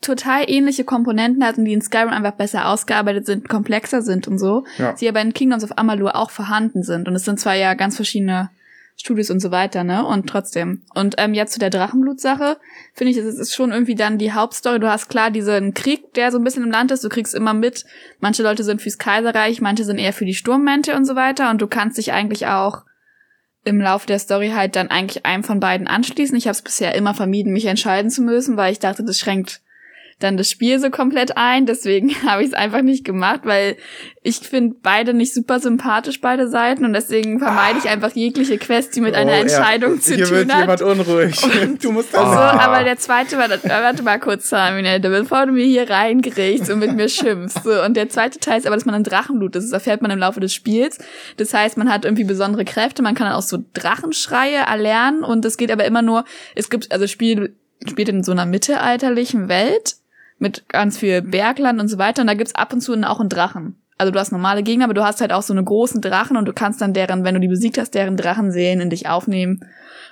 total ähnliche Komponenten hat und die in Skyrim einfach besser ausgearbeitet sind, komplexer sind und so, Ja. die aber in Kingdoms of Amalur auch vorhanden sind. Und es sind zwar ja ganz verschiedene Studios und so weiter, ne? Und trotzdem. Und ähm, jetzt zu der Drachenblut-Sache, finde ich, es ist schon irgendwie dann die Hauptstory. Du hast klar diesen Krieg, der so ein bisschen im Land ist. Du kriegst immer mit, manche Leute sind fürs Kaiserreich, manche sind eher für die Sturmmente und so weiter. Und du kannst dich eigentlich auch im Lauf der Story halt dann eigentlich einem von beiden anschließen. Ich habe es bisher immer vermieden, mich entscheiden zu müssen, weil ich dachte, das schränkt dann das Spiel so komplett ein. Deswegen [laughs] habe ich es einfach nicht gemacht, weil ich finde beide nicht super sympathisch, beide Seiten. Und deswegen vermeide ich einfach jegliche Quest, die mit einer Oh, ja. Entscheidung zu Hier tun wird hat. jemand unruhig. [laughs] du musst das So, Ah. aber der zweite war, äh, warte mal kurz, Terminator, bevor du mir hier reingerichst und mit mir schimpfst. So, und der zweite Teil ist aber, dass man ein Drachenblut ist. Das erfährt man im Laufe des Spiels. Das heißt, man hat irgendwie besondere Kräfte, man kann dann auch so Drachenschreie erlernen und es geht aber immer nur, es gibt, also Spiel spielt in so einer mittelalterlichen Welt mit ganz viel Bergland und so weiter und da gibt's ab und zu auch einen Drachen. Also du hast normale Gegner, aber du hast halt auch so eine großen Drachen und du kannst dann deren, wenn du die besiegt hast, deren Drachenseelen in dich aufnehmen.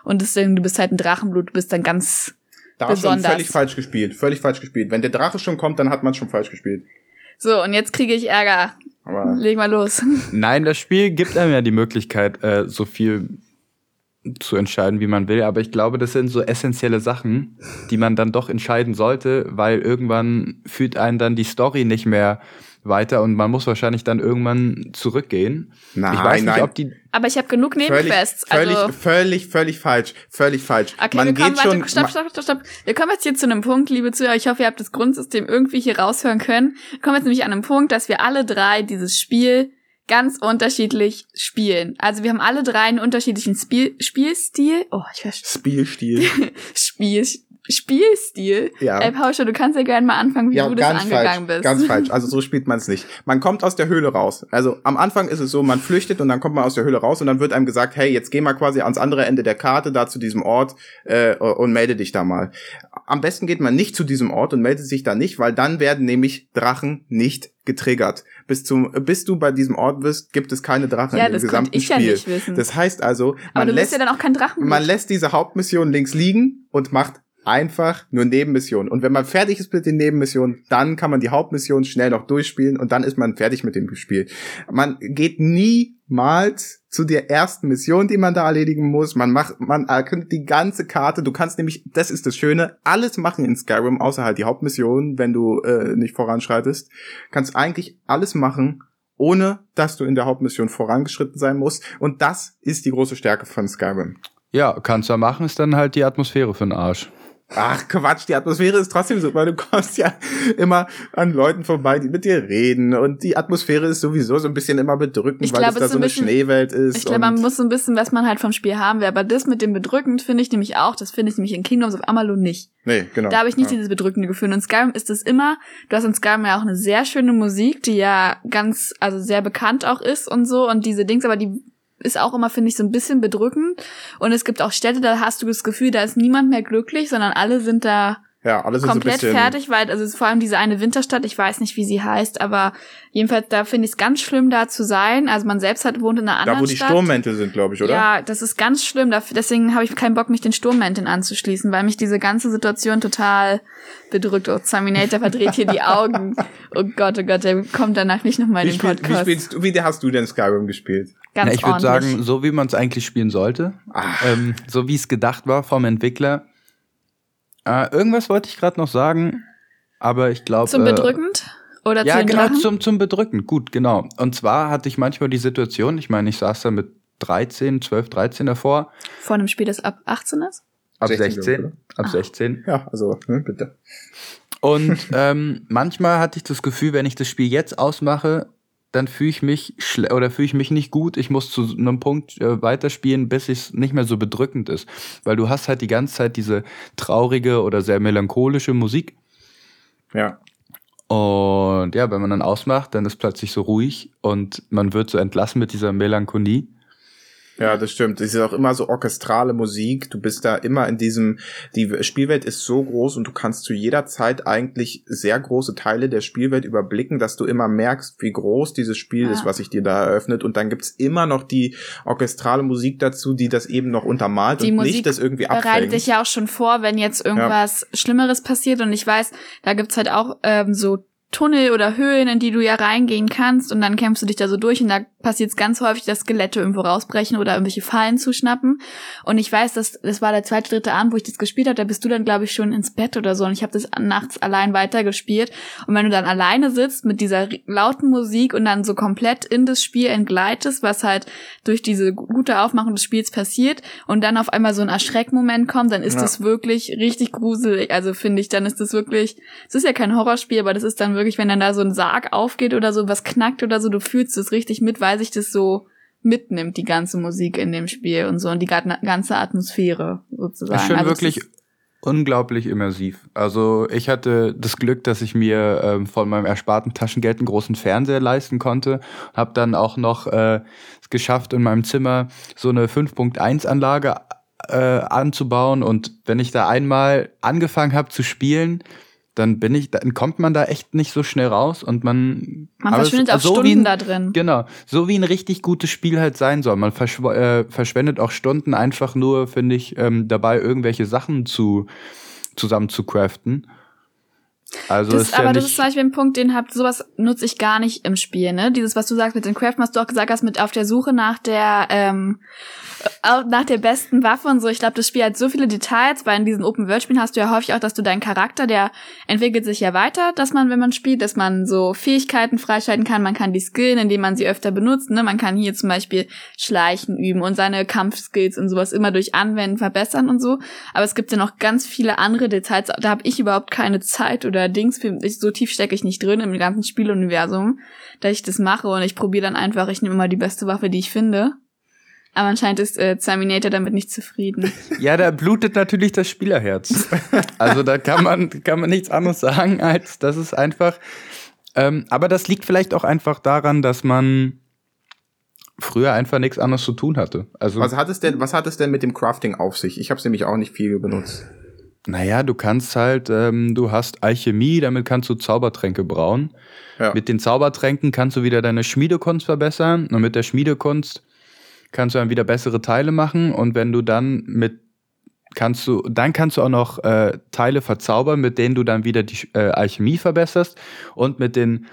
Und deswegen, du bist halt ein Drachenblut, du bist dann ganz Da hast du besonders. völlig falsch gespielt. Völlig falsch gespielt. Wenn der Drache schon kommt, dann hat man schon falsch gespielt. So, und jetzt kriege ich Ärger. Aber Leg mal los. [laughs] Nein, das Spiel gibt einem ja die Möglichkeit, äh, so viel zu entscheiden, wie man will. Aber ich glaube, das sind so essentielle Sachen, die man dann doch entscheiden sollte, weil irgendwann führt einen dann die Story nicht mehr weiter und man muss wahrscheinlich dann irgendwann zurückgehen. Nein, ich weiß nicht, nein. ob die Aber ich habe genug Nebenquests. völlig, Also, völlig, völlig falsch. Völlig falsch. okay, man wir kommen, geht schon. warte, stopp, stopp, stopp, stopp. Wir kommen jetzt hier zu einem Punkt, liebe Zuhörer. Ich hoffe, ihr habt das Grundsystem irgendwie hier raushören können. Wir kommen jetzt nämlich an einem Punkt, dass wir alle drei dieses Spiel ganz unterschiedlich spielen. Also wir haben alle drei einen unterschiedlichen Spiel Spielstil. Oh, ich verstehe. Spielstil. [laughs] Spiel Spielstil. Ja. Ey, Pauscha, du kannst ja gerne mal anfangen, wie ja, du das angegangen falsch. bist. Ganz falsch. [laughs] Also so spielt man es nicht. Man kommt aus der Höhle raus. Also am Anfang ist es so, man flüchtet und dann kommt man aus der Höhle raus und dann wird einem gesagt, hey, jetzt geh mal quasi ans andere Ende der Karte, da zu diesem Ort äh, und melde dich da mal. Am besten geht man nicht zu diesem Ort und meldet sich da nicht, weil dann werden nämlich Drachen nicht getriggert. Bis zum bis du bei diesem Ort bist, gibt es keine Drachen Ja, im das gesamten ich ja Spiel. nicht wissen. Das heißt also, Aber man lässt ja man lässt diese Hauptmission links liegen und macht einfach nur Nebenmissionen. Und wenn man fertig ist mit den Nebenmissionen, dann kann man die Hauptmission schnell noch durchspielen und dann ist man fertig mit dem Spiel. Man geht niemals zu der ersten Mission, die man da erledigen muss. Man macht, man erkennt die ganze Karte. Du kannst nämlich, das ist das Schöne, alles machen in Skyrim, außer halt die Hauptmission, wenn du äh, nicht voranschreitest. Kannst eigentlich alles machen, ohne dass du in der Hauptmission vorangeschritten sein musst. Und das ist die große Stärke von Skyrim. Ja, kannst du machen, ist dann halt die Atmosphäre für den Arsch. Ach Quatsch, die Atmosphäre ist trotzdem so, weil du kommst ja immer an Leuten vorbei, die mit dir reden und die Atmosphäre ist sowieso so ein bisschen immer bedrückend, Ich weil glaub, es da so ein eine Schneewelt ist. Ich glaube, man muss so ein bisschen, was man halt vom Spiel haben will. Aber das mit dem bedrückend finde ich nämlich auch, das finde ich nämlich in Kingdoms of Amalur nicht. nee, genau. Da habe ich nicht ja. dieses bedrückende Gefühl. Und in Skyrim ist es immer, du hast in Skyrim ja auch eine sehr schöne Musik, die ja ganz, also sehr bekannt auch ist und so und diese Dings, aber die ist auch immer, finde ich, so ein bisschen bedrückend. Und es gibt auch Städte, da hast du das Gefühl, da ist niemand mehr glücklich, sondern alle sind da ja, alles komplett so fertig, weil also es ist vor allem diese eine Winterstadt, ich weiß nicht, wie sie heißt, aber jedenfalls da finde ich es ganz schlimm, da zu sein. Also man selbst hat wohnt in einer anderen Da, wo die Stadt. Sturmmäntel sind, glaube ich, oder? Ja, das ist ganz schlimm. Deswegen habe ich keinen Bock, mich den Sturmmänteln anzuschließen, weil mich diese ganze Situation total bedrückt. Oh, Terminator verdreht hier die Augen. [laughs] Oh Gott, oh Gott, der kommt danach nicht nochmal in den spiel, wie Podcast. spielst wie hast du denn Skyrim gespielt? Ganz Na, ich würde sagen, so wie man es eigentlich spielen sollte, Ach. ähm, so wie es gedacht war vom Entwickler. Äh, irgendwas wollte ich gerade noch sagen, aber ich glaube. Zum äh, bedrückend? Oder Ja, zu genau, Drachen? zum, zum Bedrücken. Gut, genau. Und zwar hatte ich manchmal die Situation, ich meine, ich saß da mit 13, 12, 13 davor, Vor einem Spiel, das ab 18 ist? ab 16, 16, oder? ab Ah. 16. Ja, also, ne, bitte. Und ähm, manchmal hatte ich das Gefühl, wenn ich das Spiel jetzt ausmache, dann fühle ich mich schle oder fühle ich mich nicht gut. Ich muss zu einem Punkt äh, weiterspielen, bis es nicht mehr so bedrückend ist. Weil du hast halt die ganze Zeit diese traurige oder sehr melancholische Musik. Ja. Und ja, wenn man dann ausmacht, dann ist plötzlich so ruhig und man wird so entlassen mit dieser Melancholie. Ja, das stimmt. Es ist auch immer so orchestrale Musik. Du bist da immer in diesem, die Spielwelt ist so groß und du kannst zu jeder Zeit eigentlich sehr große Teile der Spielwelt überblicken, dass du immer merkst, wie groß dieses Spiel ja. ist, was sich dir da eröffnet. Und dann gibt's immer noch die orchestrale Musik dazu, die das eben noch untermalt die und Musik nicht das irgendwie abfängt. bereitet dich ja auch schon vor, wenn jetzt irgendwas ja. Schlimmeres passiert. Und ich weiß, da gibt's halt auch ähm, so Tunnel oder Höhlen, in die du ja reingehen kannst und dann kämpfst du dich da so durch und da passiert es ganz häufig, dass Skelette irgendwo rausbrechen oder irgendwelche Fallen zuschnappen. Und ich weiß, dass das war der zweite, dritte Abend, wo ich das gespielt habe, da bist du dann, glaube ich, schon ins Bett oder so und ich habe das nachts allein weitergespielt. Und wenn du dann alleine sitzt mit dieser lauten Musik und dann so komplett in das Spiel entgleitest, was halt durch diese gute Aufmachung des Spiels passiert und dann auf einmal so ein Erschreckmoment kommt, dann ist ja. das wirklich richtig gruselig. Also finde ich, dann ist das wirklich, es ist ja kein Horrorspiel, aber das ist dann wirklich, wenn dann da so ein Sarg aufgeht oder so, was knackt oder so, du fühlst es richtig mit, weil sich das so mitnimmt, die ganze Musik in dem Spiel und so und die ganze Atmosphäre sozusagen. Ist schon also wirklich unglaublich immersiv. Also ich hatte das Glück, dass ich mir ähm, von meinem ersparten Taschengeld einen großen Fernseher leisten konnte. Habe dann auch noch äh, es geschafft, in meinem Zimmer so eine 5.1-Anlage äh, anzubauen. Und wenn ich da einmal angefangen habe zu spielen, dann bin ich, dann kommt man da echt nicht so schnell raus und man. Man verschwindet auch so Stunden ein, da drin. Genau, so wie ein richtig gutes Spiel halt sein soll. Man verschw äh, verschwendet auch Stunden einfach nur, finde ich, ähm, dabei irgendwelche Sachen zu zusammen zu craften. Also das, ist ja aber das ist zum Beispiel ein Punkt, den habt, sowas nutze ich gar nicht im Spiel, ne? Dieses, was du sagst mit den Craften, was du auch gesagt hast, mit auf der Suche nach der, ähm, nach der besten Waffe und so. Ich glaube, das Spiel hat so viele Details, weil in diesen Open-World-Spielen hast du ja häufig auch, dass du deinen Charakter, der entwickelt sich ja weiter, dass man, wenn man spielt, dass man so Fähigkeiten freischalten kann. Man kann die skillen, indem man sie öfter benutzt. Ne? Man kann hier zum Beispiel Schleichen üben und seine Kampfskills und sowas immer durch Anwenden verbessern und so. Aber es gibt ja noch ganz viele andere Details. Da habe ich überhaupt keine Zeit oder Dings. Für, so tief stecke ich nicht drin im ganzen Spieluniversum, dass ich das mache und ich probiere dann einfach, ich nehme immer die beste Waffe, die ich finde. Aber anscheinend ist äh, Terminator damit nicht zufrieden. [laughs] Ja, da blutet natürlich das Spielerherz. [laughs] Also da kann man, kann man nichts anderes sagen, als das ist einfach. Ähm, aber das liegt vielleicht auch einfach daran, dass man früher einfach nichts anderes zu tun hatte. Also was hat es denn, was hat es denn mit dem Crafting auf sich? Ich habe es nämlich auch nicht viel benutzt. Naja, du kannst halt, ähm, du hast Alchemie, damit kannst du Zaubertränke brauen. Ja. Mit den Zaubertränken kannst du wieder deine Schmiedekunst verbessern. Und mit der Schmiedekunst kannst du dann wieder bessere Teile machen und wenn du dann mit kannst du, dann kannst du auch noch äh, Teile verzaubern, mit denen du dann wieder die äh, Alchemie verbesserst und mit den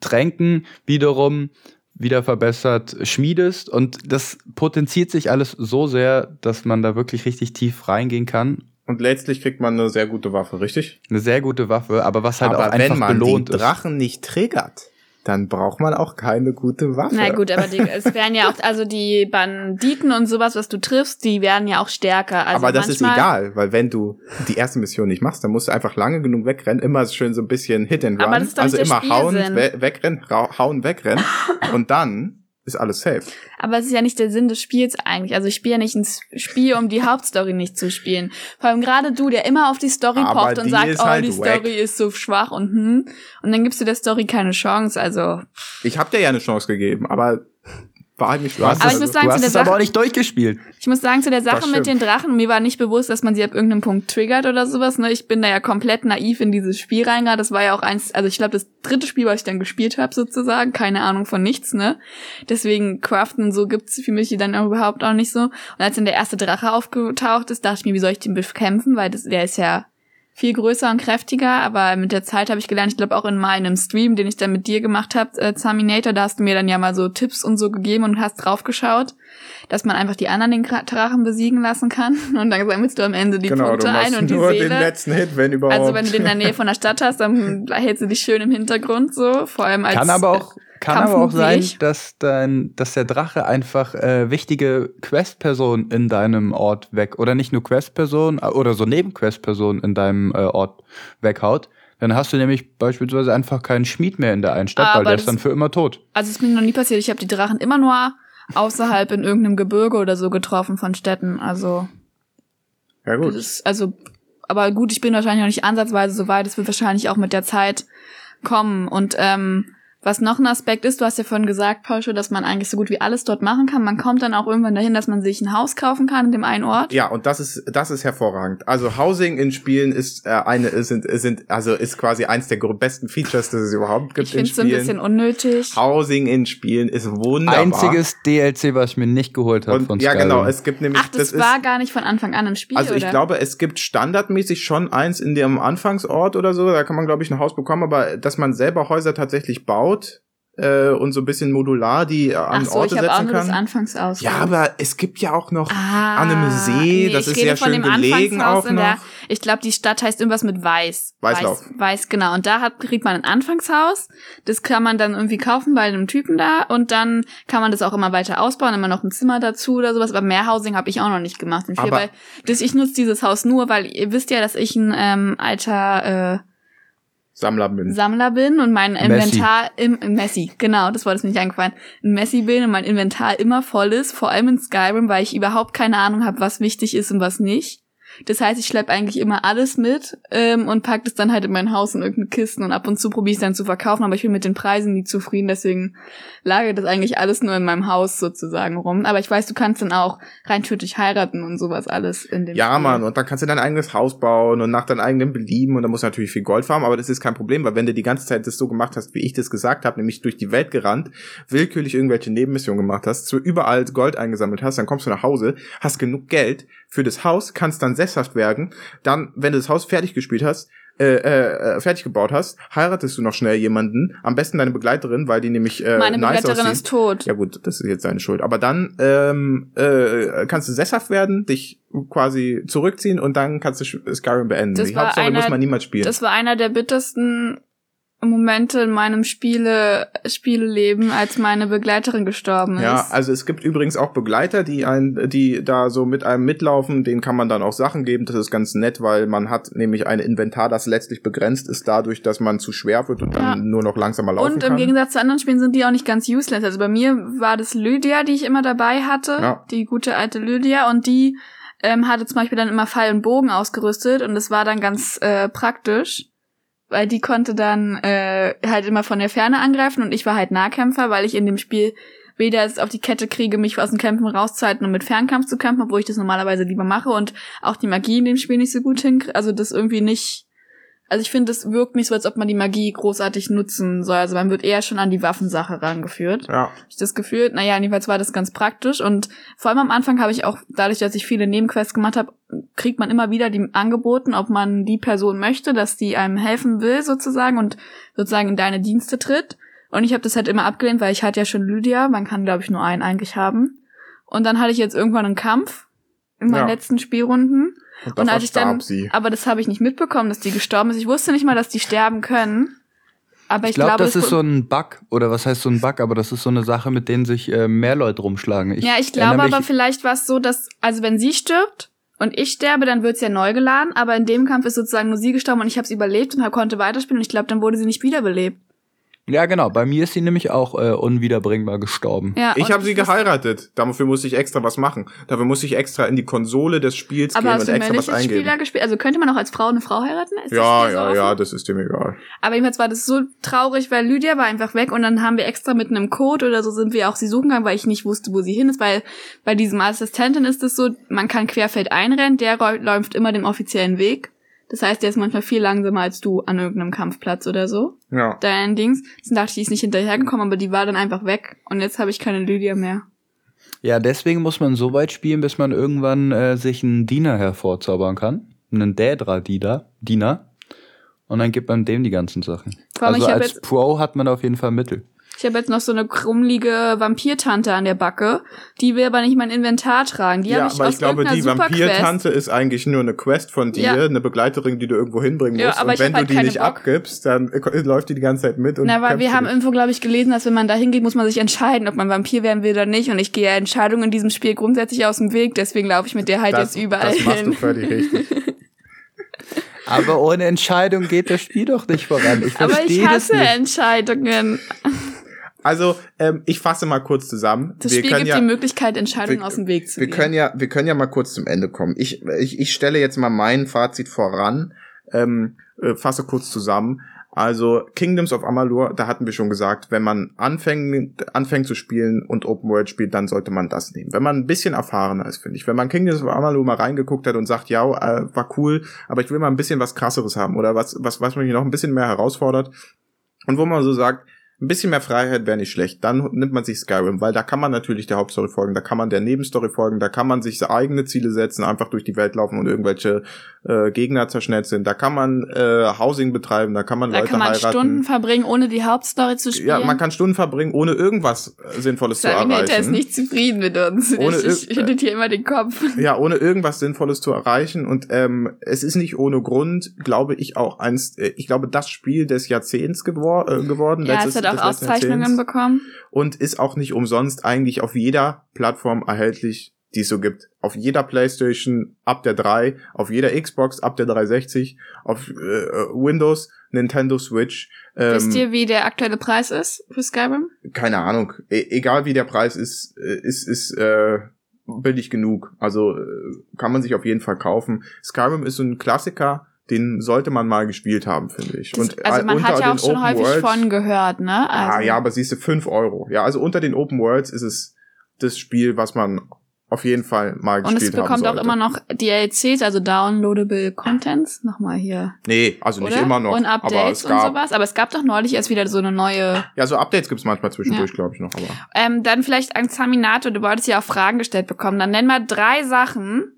Tränken wiederum wieder verbessert schmiedest und das potenziert sich alles so sehr, dass man da wirklich richtig tief reingehen kann. Und letztlich kriegt man eine sehr gute Waffe, richtig? Eine sehr gute Waffe, aber was halt aber auch einfach belohnt ist. Wenn man die Drachen nicht triggert, dann braucht man auch keine gute Waffe. Na gut, aber die, es werden ja auch, also die Banditen und sowas, was du triffst, die werden ja auch stärker. Also aber das ist egal, weil wenn du die erste Mission nicht machst, dann musst du einfach lange genug wegrennen, immer schön so ein bisschen Hit and Run. Aber das ist doch also immer hauen, we wegrennen, hauen, wegrennen und dann ist alles safe. Aber es ist ja nicht der Sinn des Spiels eigentlich. Also ich spiele ja nicht ein Spiel, um die Hauptstory nicht zu spielen. Vor allem gerade du, der immer auf die Story Aber pocht und sagt, oh, halt die wack. Story ist so schwach und hm. Und dann gibst du der Story keine Chance. Also. Ich habe dir ja eine Chance gegeben, aber war du hast, aber ich muss sagen, du hast zu der es Sache, aber auch nicht durchgespielt. Ich muss sagen, zu der Sache mit den Drachen, mir war nicht bewusst, dass man sie ab irgendeinem Punkt triggert oder sowas. Ne? Ich bin da ja komplett naiv in dieses Spiel reingegangen. Das war ja auch eins, also ich glaube, das dritte Spiel, was ich dann gespielt habe, sozusagen. Keine Ahnung von nichts, ne? Deswegen Craften und so gibt's für mich dann auch überhaupt auch nicht so. Und als dann der erste Drache aufgetaucht ist, dachte ich mir, wie soll ich den bekämpfen? Weil das, der ist ja viel größer und kräftiger, aber mit der Zeit habe ich gelernt, ich glaube auch in meinem Stream, den ich dann mit dir gemacht habe, äh, Zaminator, da hast du mir dann ja mal so Tipps und so gegeben und hast draufgeschaut, dass man einfach die anderen den Drachen besiegen lassen kann [laughs] und dann sammelst du am Ende die genau, Punkte du ein und die nur Seele. den letzten Hit, wenn überhaupt. Also wenn du den in der Nähe von der Stadt hast, dann [laughs] hältst du dich schön im Hintergrund so, vor allem als Kann aber auch kann aber auch sein, dass dein, dass der Drache einfach äh, wichtige Questpersonen in deinem Ort weg oder nicht nur Questpersonen äh, oder so Nebenquestpersonen in deinem äh, Ort weghaut. Dann hast du nämlich beispielsweise einfach keinen Schmied mehr in der einen Stadt, weil Aber der ist dann für immer tot. Also es ist mir noch nie passiert. Ich habe die Drachen immer nur außerhalb in irgendeinem Gebirge oder so getroffen von Städten. Also Ja, gut. ist also, aber gut, ich bin wahrscheinlich noch nicht ansatzweise so weit. Es wird wahrscheinlich auch mit der Zeit kommen. Und ähm, was noch ein Aspekt ist, du hast ja vorhin gesagt, Pausche, dass man eigentlich so gut wie alles dort machen kann. Man kommt dann auch irgendwann dahin, dass man sich ein Haus kaufen kann in dem einen Ort. Ja, und das ist das ist hervorragend. Also Housing in Spielen ist äh, eine sind sind also ist quasi eins der besten Features, das es überhaupt gibt Ich in finde es so ein Spielen. bisschen unnötig. Housing in Spielen ist wunderbar. Einziges DLC, was ich mir nicht geholt habe von und, ja, Skyrim. genau, es gibt nämlich Ach, das, ist war gar nicht von Anfang an im Spiel, Also ich oder? glaube, es gibt standardmäßig schon eins in dem Anfangsort oder so, da kann man glaube ich ein Haus bekommen, aber dass man selber Häuser tatsächlich baut äh, und so ein bisschen modular die äh, an so, Orte ich habe auch setzen nur das kann. Anfangshaus. Ja, aber es gibt ja auch noch Ah, an einem See, das ist sehr schön gelegen auch in der, noch. ich glaube, die Stadt heißt irgendwas mit Weiß. Weißlauf. Weiß, Weiß, genau. Und da hat, kriegt man ein Anfangshaus. Das kann man dann irgendwie kaufen bei einem Typen da. Und dann kann man das auch immer weiter ausbauen, immer noch ein Zimmer dazu oder sowas. Aber mehr Housing habe ich auch noch nicht gemacht Aber- weil das, ich nutze dieses Haus nur, weil ihr wisst ja, dass ich ein ähm, alter äh, Sammler bin. Sammler bin und mein Messi. Inventar im, im Messi, genau, das war das mir nicht eingefallen. Ein Messi bin und mein Inventar immer voll ist, vor allem in Skyrim, weil ich überhaupt keine Ahnung habe, was wichtig ist und was nicht. Das heißt, ich schleppe eigentlich immer alles mit ähm, und pack das dann halt in mein Haus in irgendeine Kisten und ab und zu probiere ich es dann zu verkaufen, aber ich bin mit den Preisen nie zufrieden, deswegen lagert das eigentlich alles nur in meinem Haus sozusagen rum. Aber ich weiß, du kannst dann auch rein tödlich heiraten und sowas alles in dem Ja, Spiel. Mann, und dann kannst du dein eigenes Haus bauen und nach deinem eigenen Belieben und da musst du natürlich viel Gold farmen, aber das ist kein Problem, weil wenn du die ganze Zeit das so gemacht hast, wie ich das gesagt habe, nämlich durch die Welt gerannt, willkürlich irgendwelche Nebenmissionen gemacht hast, so überall Gold eingesammelt hast, dann kommst du nach Hause, hast genug Geld für das Haus, kannst dann sesshaft werden, dann, wenn du das Haus fertig gespielt hast, äh, äh, äh, fertig gebaut hast, heiratest du noch schnell jemanden, am besten deine Begleiterin, weil die nämlich äh, Meine nice Begleiterin aussieht. ist tot. Ja gut, das ist jetzt seine Schuld. Aber dann ähm, äh, kannst du sesshaft werden, dich quasi zurückziehen und dann kannst du Skyrim beenden. Das Die Hauptstory einer- muss man niemals spielen. Das war einer der bittersten Momente in meinem Spiele, Spieleleben, als meine Begleiterin gestorben ist. ja, also es gibt übrigens auch Begleiter, die ein, die da so mit einem mitlaufen, denen kann man dann auch Sachen geben. Das ist ganz nett, weil man hat nämlich ein Inventar, das letztlich begrenzt ist dadurch, dass man zu schwer wird und dann Ja. nur noch langsamer laufen und im kann. Gegensatz zu anderen Spielen sind die auch nicht ganz useless. Also bei mir war das Lydia, die ich immer dabei hatte, Ja. die gute alte Lydia, und die ähm, hatte zum Beispiel dann immer Pfeil und Bogen ausgerüstet und das war dann ganz äh, praktisch, weil die konnte dann äh, halt immer von der Ferne angreifen und ich war halt Nahkämpfer, weil ich in dem Spiel weder es auf die Kette kriege, mich aus dem Kämpfen rauszuhalten und mit Fernkampf zu kämpfen, obwohl ich das normalerweise lieber mache und auch die Magie in dem Spiel nicht so gut hinkriege, also das irgendwie nicht also ich finde, es wirkt nicht so, als ob man die Magie großartig nutzen soll. Also man wird eher schon an die Waffensache rangeführt. ja, ich das Gefühl, naja, jedenfalls war das ganz praktisch. Und vor allem am Anfang habe ich auch, dadurch, dass ich viele Nebenquests gemacht habe, kriegt man immer wieder die angeboten, ob man die Person möchte, dass die einem helfen will, sozusagen, und sozusagen in deine Dienste tritt. Und ich habe das halt immer abgelehnt, weil ich hatte ja schon Lydia. Man kann, glaube ich, nur einen eigentlich haben. Und dann hatte ich jetzt irgendwann einen Kampf in meinen Ja. letzten Spielrunden. Und, Und als ich dann, sie. aber das habe ich nicht mitbekommen, dass die gestorben ist. Ich wusste nicht mal, dass die sterben können. Aber ich, Ich glaube, das das ist so ein Bug, oder was heißt so ein Bug, aber das ist so eine Sache, mit denen sich äh, mehr Leute rumschlagen. ja, ich glaube aber vielleicht war es so, dass, also wenn sie stirbt und ich sterbe, dann wird's ja neu geladen, aber in dem Kampf ist sozusagen nur sie gestorben und ich habe es überlebt und hab- konnte weiterspielen und ich glaube, dann wurde sie nicht wiederbelebt. Ja, genau. Bei mir ist sie nämlich auch äh, unwiederbringbar gestorben. Ja, Ich habe sie geheiratet. Dafür musste ich extra was machen. Dafür musste ich extra in die Konsole des Spiels Aber gehen hast und du extra was eingeben. Spieler gespielt? Also könnte man auch als Frau eine Frau heiraten? Ist das Ja, so ja, ja, das ist dem egal. Aber jedenfalls war das so traurig, weil Lydia war einfach weg und dann haben wir extra mit einem Code oder so sind wir auch sie suchen gegangen, weil ich nicht wusste, wo sie hin ist, weil bei diesem Assistentin ist es so, man kann querfeld einrennen, der läuft immer den offiziellen Weg. Das heißt, der ist manchmal viel langsamer als du an irgendeinem Kampfplatz oder so. Ja. Dein Dings. Dann dachte ich, die ist nicht hinterhergekommen, aber die war dann einfach weg und jetzt habe ich keine Lydia mehr. Ja, deswegen muss man so weit spielen, bis man irgendwann äh, sich einen Diener hervorzaubern kann. Einen Dädra-Diener. Diener. Und dann gibt man dem die ganzen Sachen. Allem, also als jetzt- Pro hat man auf jeden Fall Mittel. Ich habe jetzt noch so eine krummelige Vampirtante an der Backe. Die will aber nicht mein Inventar tragen. Die ja, habe ich aber aus ich glaube, die. Vampirtante ist eigentlich nur eine Quest von dir, Ja. eine Begleiterin, die du irgendwo hinbringen Ja, musst. aber und ich wenn du halt die nicht Bock. abgibst, dann [laughs] läuft die die ganze Zeit mit und Na, weil wir haben dich. irgendwo, glaube ich, gelesen, dass wenn man da hingeht, muss man sich entscheiden, ob man Vampir werden will oder nicht. Und ich gehe ja Entscheidungen in diesem Spiel grundsätzlich aus dem Weg. Deswegen laufe ich mit der halt das, jetzt überall das machst du völlig richtig. [laughs] Aber ohne Entscheidung geht das Spiel doch nicht voran. Ich Aber ich hasse nicht. Entscheidungen. Also, ähm, ich fasse mal kurz zusammen. Das wir Spiel gibt ja, die Möglichkeit, Entscheidungen wir- aus dem Weg zu wir gehen. können ja, wir können ja mal kurz zum Ende kommen. Ich, ich, ich stelle jetzt mal mein Fazit voran, ähm, äh, fasse kurz zusammen. Also Kingdoms of Amalur, da hatten wir schon gesagt, wenn man anfängt, anfängt zu spielen und Open World spielt, dann sollte man das nehmen. Wenn man ein bisschen erfahrener ist, finde ich. Wenn man Kingdoms of Amalur mal reingeguckt hat und sagt, ja, äh, war cool, aber ich will mal ein bisschen was krasseres haben oder was, was, was mich noch ein bisschen mehr herausfordert und wo man so sagt, ein bisschen mehr Freiheit wäre nicht schlecht. Dann nimmt man sich Skyrim, weil da kann man natürlich der Hauptstory folgen, da kann man der Nebenstory folgen, da kann man sich eigene Ziele setzen, einfach durch die Welt laufen und irgendwelche äh, Gegner zerschnetzeln. Da kann man äh, Housing betreiben, da kann man da Leute kann man heiraten. Stunden verbringen, ohne die Hauptstory zu spielen. ja, man kann Stunden verbringen, ohne irgendwas äh, Sinnvolles zu Terminator ist erreichen. nicht zufrieden mit uns. Ohne ich schüttet hier immer den Kopf. ja, ohne irgendwas Sinnvolles zu erreichen. Und ähm, es ist nicht ohne Grund, glaube ich, auch eins, äh, ich glaube, das Spiel des Jahrzehnts gewor äh, geworden. Ja, letztes- auch Auszeichnungen bekommen. und ist auch nicht umsonst eigentlich auf jeder Plattform erhältlich, die es so gibt. Auf jeder PlayStation ab der 3, auf jeder Xbox ab der 360, auf äh, Windows, Nintendo Switch. Ähm, Wisst ihr, wie der aktuelle Preis ist für Skyrim? keine Ahnung. E egal wie der Preis ist, äh, ist ist äh, billig genug. Also äh, kann man sich auf jeden Fall kaufen. Skyrim ist so ein Klassiker, den sollte man mal gespielt haben, finde ich. Das, Und also äh, man hat ja auch schon Open häufig Worlds- von gehört, ne? Also, Ah, ja, aber siehst du, 5 Euro. Ja, also unter den Open Worlds ist es das Spiel, was man auf jeden Fall mal und gespielt es bekommt haben auch immer noch DLCs, also Downloadable Contents. Nochmal hier. Nee, also nicht oder? immer noch. Und Updates es gab, und sowas. Aber es gab doch neulich erst wieder so eine neue. Ja, so Updates gibt's manchmal zwischendurch, Ja. glaube ich noch. Aber Ähm, dann vielleicht an Zaminato, du wolltest ja auch Fragen gestellt bekommen. Dann nenn mal drei Sachen,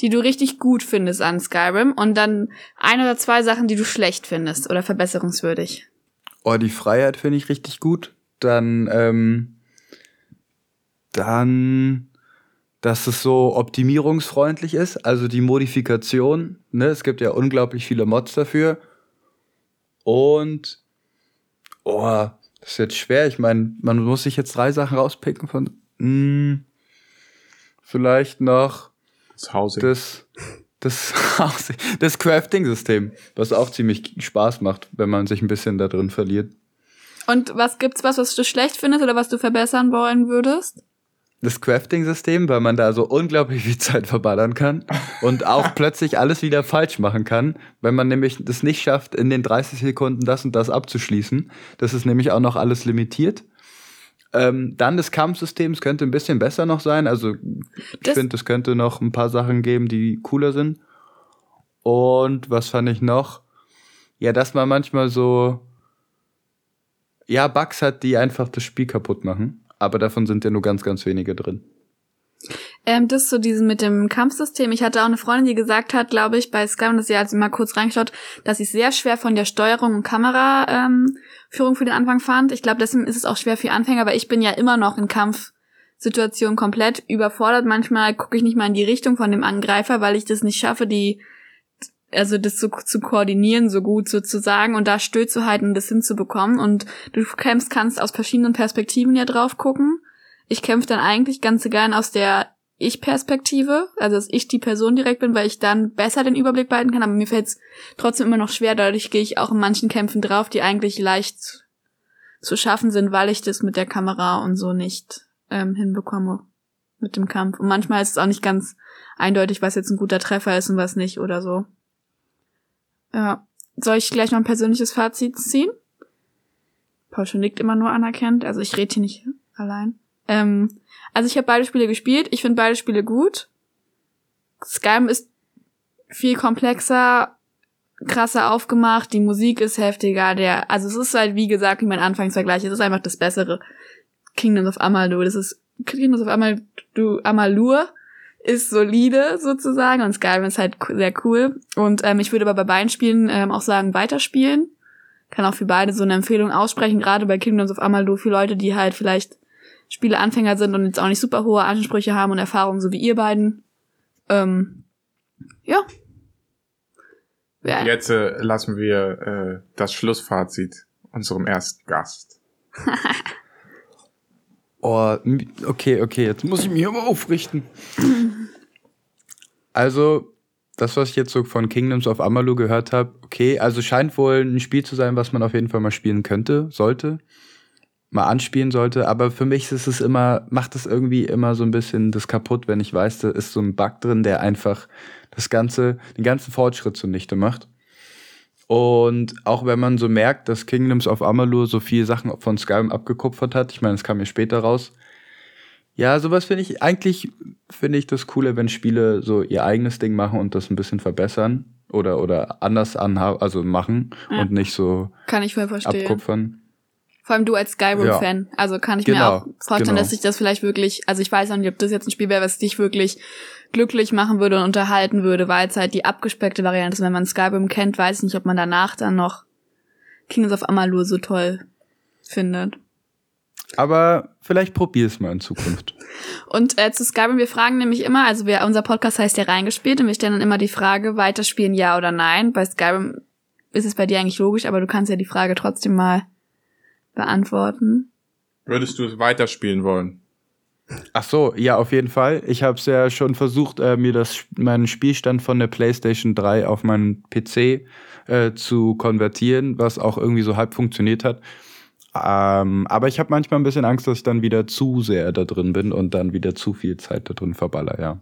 die du richtig gut findest an Skyrim und dann ein oder zwei Sachen, die du schlecht findest oder verbesserungswürdig. Oh, die Freiheit finde ich richtig gut. Dann, ähm, dann, dass es so optimierungsfreundlich ist, also die Modifikation, ne, es gibt ja unglaublich viele Mods dafür. Und, oh, das ist jetzt schwer. Ich meine, man muss sich jetzt drei Sachen rauspicken von, mh, vielleicht noch das Housing. das, das, [laughs] das Crafting-System, was auch ziemlich Spaß macht, wenn man sich ein bisschen da drin verliert. Und was gibt's was, was du schlecht findest oder was du verbessern wollen würdest? das Crafting-System, weil man da so unglaublich viel Zeit verballern kann und auch [laughs] plötzlich alles wieder falsch machen kann, wenn man nämlich das nicht schafft, in den 30 Sekunden das und das abzuschließen. Das ist nämlich auch noch alles limitiert. Ähm, dann das Kampfsystem, es könnte ein bisschen besser noch sein. Also ich finde, es könnte noch ein paar Sachen geben, die cooler sind. Und was fand ich noch? Ja, dass man manchmal so ja Bugs hat, die einfach das Spiel kaputt machen. Aber davon sind ja nur ganz, ganz wenige drin. Ähm, das so diesen mit dem Kampfsystem. Ich hatte auch eine Freundin, die gesagt hat, glaube ich, bei Skyrim, dass sie halt mal kurz reingeschaut, dass sie sehr schwer von der Steuerung und Kameraführung ähm, Führung für den Anfang fand. Ich glaube, deswegen ist es auch schwer für Anfänger, weil ich bin ja immer noch in Kampfsituationen komplett überfordert. Manchmal gucke ich nicht mal in die Richtung von dem Angreifer, weil ich das nicht schaffe, die also das zu, zu koordinieren, so gut sozusagen und da zu halten und das hinzubekommen. Und du kämpfst, kannst aus verschiedenen Perspektiven ja drauf gucken. Ich kämpfe dann eigentlich ganz gern aus der Ich-Perspektive, also dass ich die Person direkt bin, weil ich dann besser den Überblick behalten kann, aber mir fällt es trotzdem immer noch schwer, dadurch gehe ich auch in manchen Kämpfen drauf, die eigentlich leicht zu schaffen sind, weil ich das mit der Kamera und so nicht ähm, hinbekomme mit dem Kampf. Und manchmal ist es auch nicht ganz eindeutig, was jetzt ein guter Treffer ist und was nicht oder so. Ja. Soll ich gleich noch ein persönliches Fazit ziehen? Paul nickt immer nur anerkennt, also ich rede hier nicht allein. Ähm, also ich habe beide Spiele gespielt, ich finde beide Spiele gut. Skyrim ist viel komplexer, krasser aufgemacht, die Musik ist heftiger, der, also es ist halt wie gesagt, wie mein Anfangsvergleich, es ist einfach das bessere Kingdoms of Amalur, das ist Kingdoms of Amalur, Amalur ist solide sozusagen und Skyrim ist halt sehr cool und ähm, ich würde aber bei beiden Spielen ähm, auch sagen, weiterspielen. Kann auch für beide so eine Empfehlung aussprechen, gerade bei Kingdoms of Amalur für Leute, die halt vielleicht Spieleanfänger sind und jetzt auch nicht super hohe Ansprüche haben und Erfahrungen, so wie ihr beiden. Ähm, ja. ja. Jetzt äh, lassen wir äh, das Schlussfazit unserem ersten Gast. [laughs] Oh, okay, okay, jetzt muss ich mich aber aufrichten. [laughs] Also, das, was ich jetzt so von Kingdoms of Amalur gehört habe, okay, also scheint wohl ein Spiel zu sein, was man auf jeden Fall mal spielen könnte, sollte, mal anspielen sollte. Aber für mich ist es immer, macht es irgendwie immer so ein bisschen das kaputt, wenn ich weiß, da ist so ein Bug drin, der einfach das ganze, den ganzen Fortschritt zunichte macht. Und auch wenn man so merkt, dass Kingdoms of Amalur so viele Sachen von Skyrim abgekupfert hat, ich meine, es kam mir später raus, ja, sowas finde ich, eigentlich finde ich das cooler, wenn Spiele so ihr eigenes Ding machen und das ein bisschen verbessern oder, oder anders anhaben, also machen ja. und nicht so kann ich voll verstehen. abkupfern. Vor allem du als Skyrim-Fan. Ja. Also kann ich genau, mir auch vorstellen, genau. dass sich das vielleicht wirklich, also ich weiß auch nicht, ob das jetzt ein Spiel wäre, was dich wirklich glücklich machen würde und unterhalten würde, weil es halt die abgespeckte Variante ist. Wenn man Skyrim kennt, weiß ich nicht, ob man danach dann noch Kings of Amalur so toll findet. Aber vielleicht probier es mal in Zukunft. [laughs] Und äh, zu Skyrim, wir fragen nämlich immer, also wir, unser Podcast heißt ja reingespielt und wir stellen dann immer die Frage, weiterspielen ja oder nein. Bei Skyrim ist es bei dir eigentlich logisch, aber du kannst ja die Frage trotzdem mal beantworten. Würdest du es weiterspielen wollen? Ach so, ja, auf jeden Fall. Ich habe es ja schon versucht, äh, mir das meinen Spielstand von der PlayStation 3 auf meinen PC äh, zu konvertieren, was auch irgendwie so halb funktioniert hat. Ähm, aber ich habe manchmal ein bisschen Angst, dass ich dann wieder zu sehr da drin bin und dann wieder zu viel Zeit da drin verballer, ja.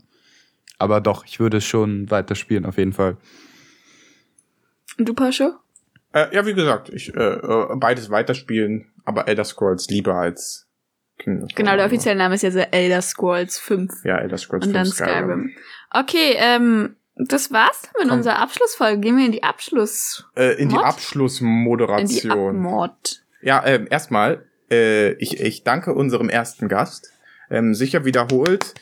Aber doch, ich würde es schon weiterspielen, auf jeden Fall. Und du, Pascho? Äh, ja, wie gesagt, ich äh, äh beides weiterspielen, aber Elder Scrolls lieber als Genau, der offizielle Name ist ja so Elder Scrolls 5. Ja, Elder Scrolls und 5 Und dann Skyrim. Skyrim. Okay, ähm, das war's mit Komm. unserer Abschlussfolge. Gehen wir in die Abschluss. Äh, in die Abschlussmoderation. In die Abmod. Ja, ähm, erstmal, äh, ich, ich danke unserem ersten Gast. Ähm, sicher wiederholt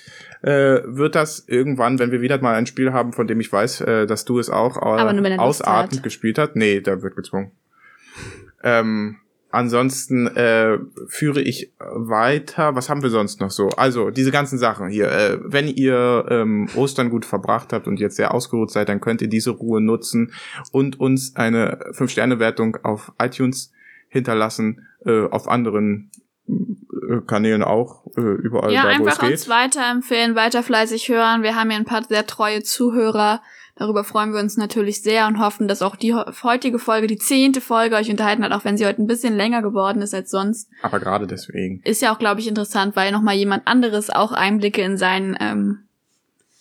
äh, wird das irgendwann, wenn wir wieder mal ein Spiel haben, von dem ich weiß, äh, dass du es auch äh, ausartend gespielt hast. Nee, da wird gezwungen. Ähm, ansonsten äh, führe ich weiter. Was haben wir sonst noch so? Also diese ganzen Sachen hier. Äh, wenn ihr ähm, Ostern gut verbracht habt und jetzt sehr ausgeruht seid, dann könnt ihr diese Ruhe nutzen und uns eine 5-Sterne-Wertung auf iTunes hinterlassen, äh, auf anderen Kanälen auch, äh, überall ja, da, wo es geht. Ja, einfach uns weiterempfehlen, weiter fleißig hören. Wir haben hier ein paar sehr treue Zuhörer. Darüber freuen wir uns natürlich sehr und hoffen, dass auch die heutige Folge, die zehnte Folge, euch unterhalten hat, auch wenn sie heute ein bisschen länger geworden ist als sonst. Aber gerade deswegen. Ist ja auch, glaube ich, interessant, weil nochmal jemand anderes auch Einblicke in sein ähm,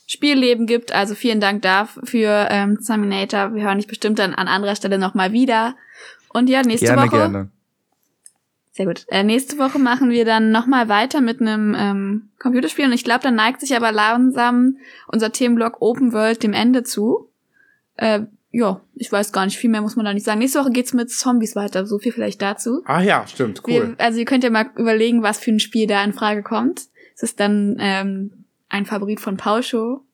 Spielleben gibt. Also vielen Dank dafür, ähm, Terminator. Wir hören dich bestimmt dann an anderer Stelle nochmal wieder. Und ja, nächste gerne, Woche. Gerne. Sehr gut. Äh, nächste Woche machen wir dann nochmal weiter mit einem ähm, Computerspiel. Und ich glaube, dann neigt sich aber langsam unser Themenblock Open World dem Ende zu. Äh, ja, ich weiß gar nicht, viel mehr muss man da nicht sagen. Nächste Woche geht's mit Zombies weiter, so viel vielleicht dazu. Ah ja, stimmt, cool. Wir, also ihr könnt ja mal überlegen, was für ein Spiel da in Frage kommt. Es ist dann ähm, ein Favorit von Paul Show.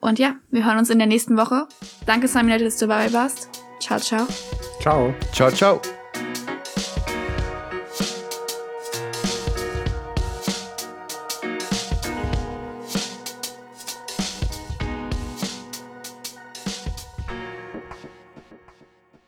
Und ja, wir hören uns in der nächsten Woche. Danke, Simon, dass du dabei warst. Ciao, ciao. Ciao. Ciao, ciao.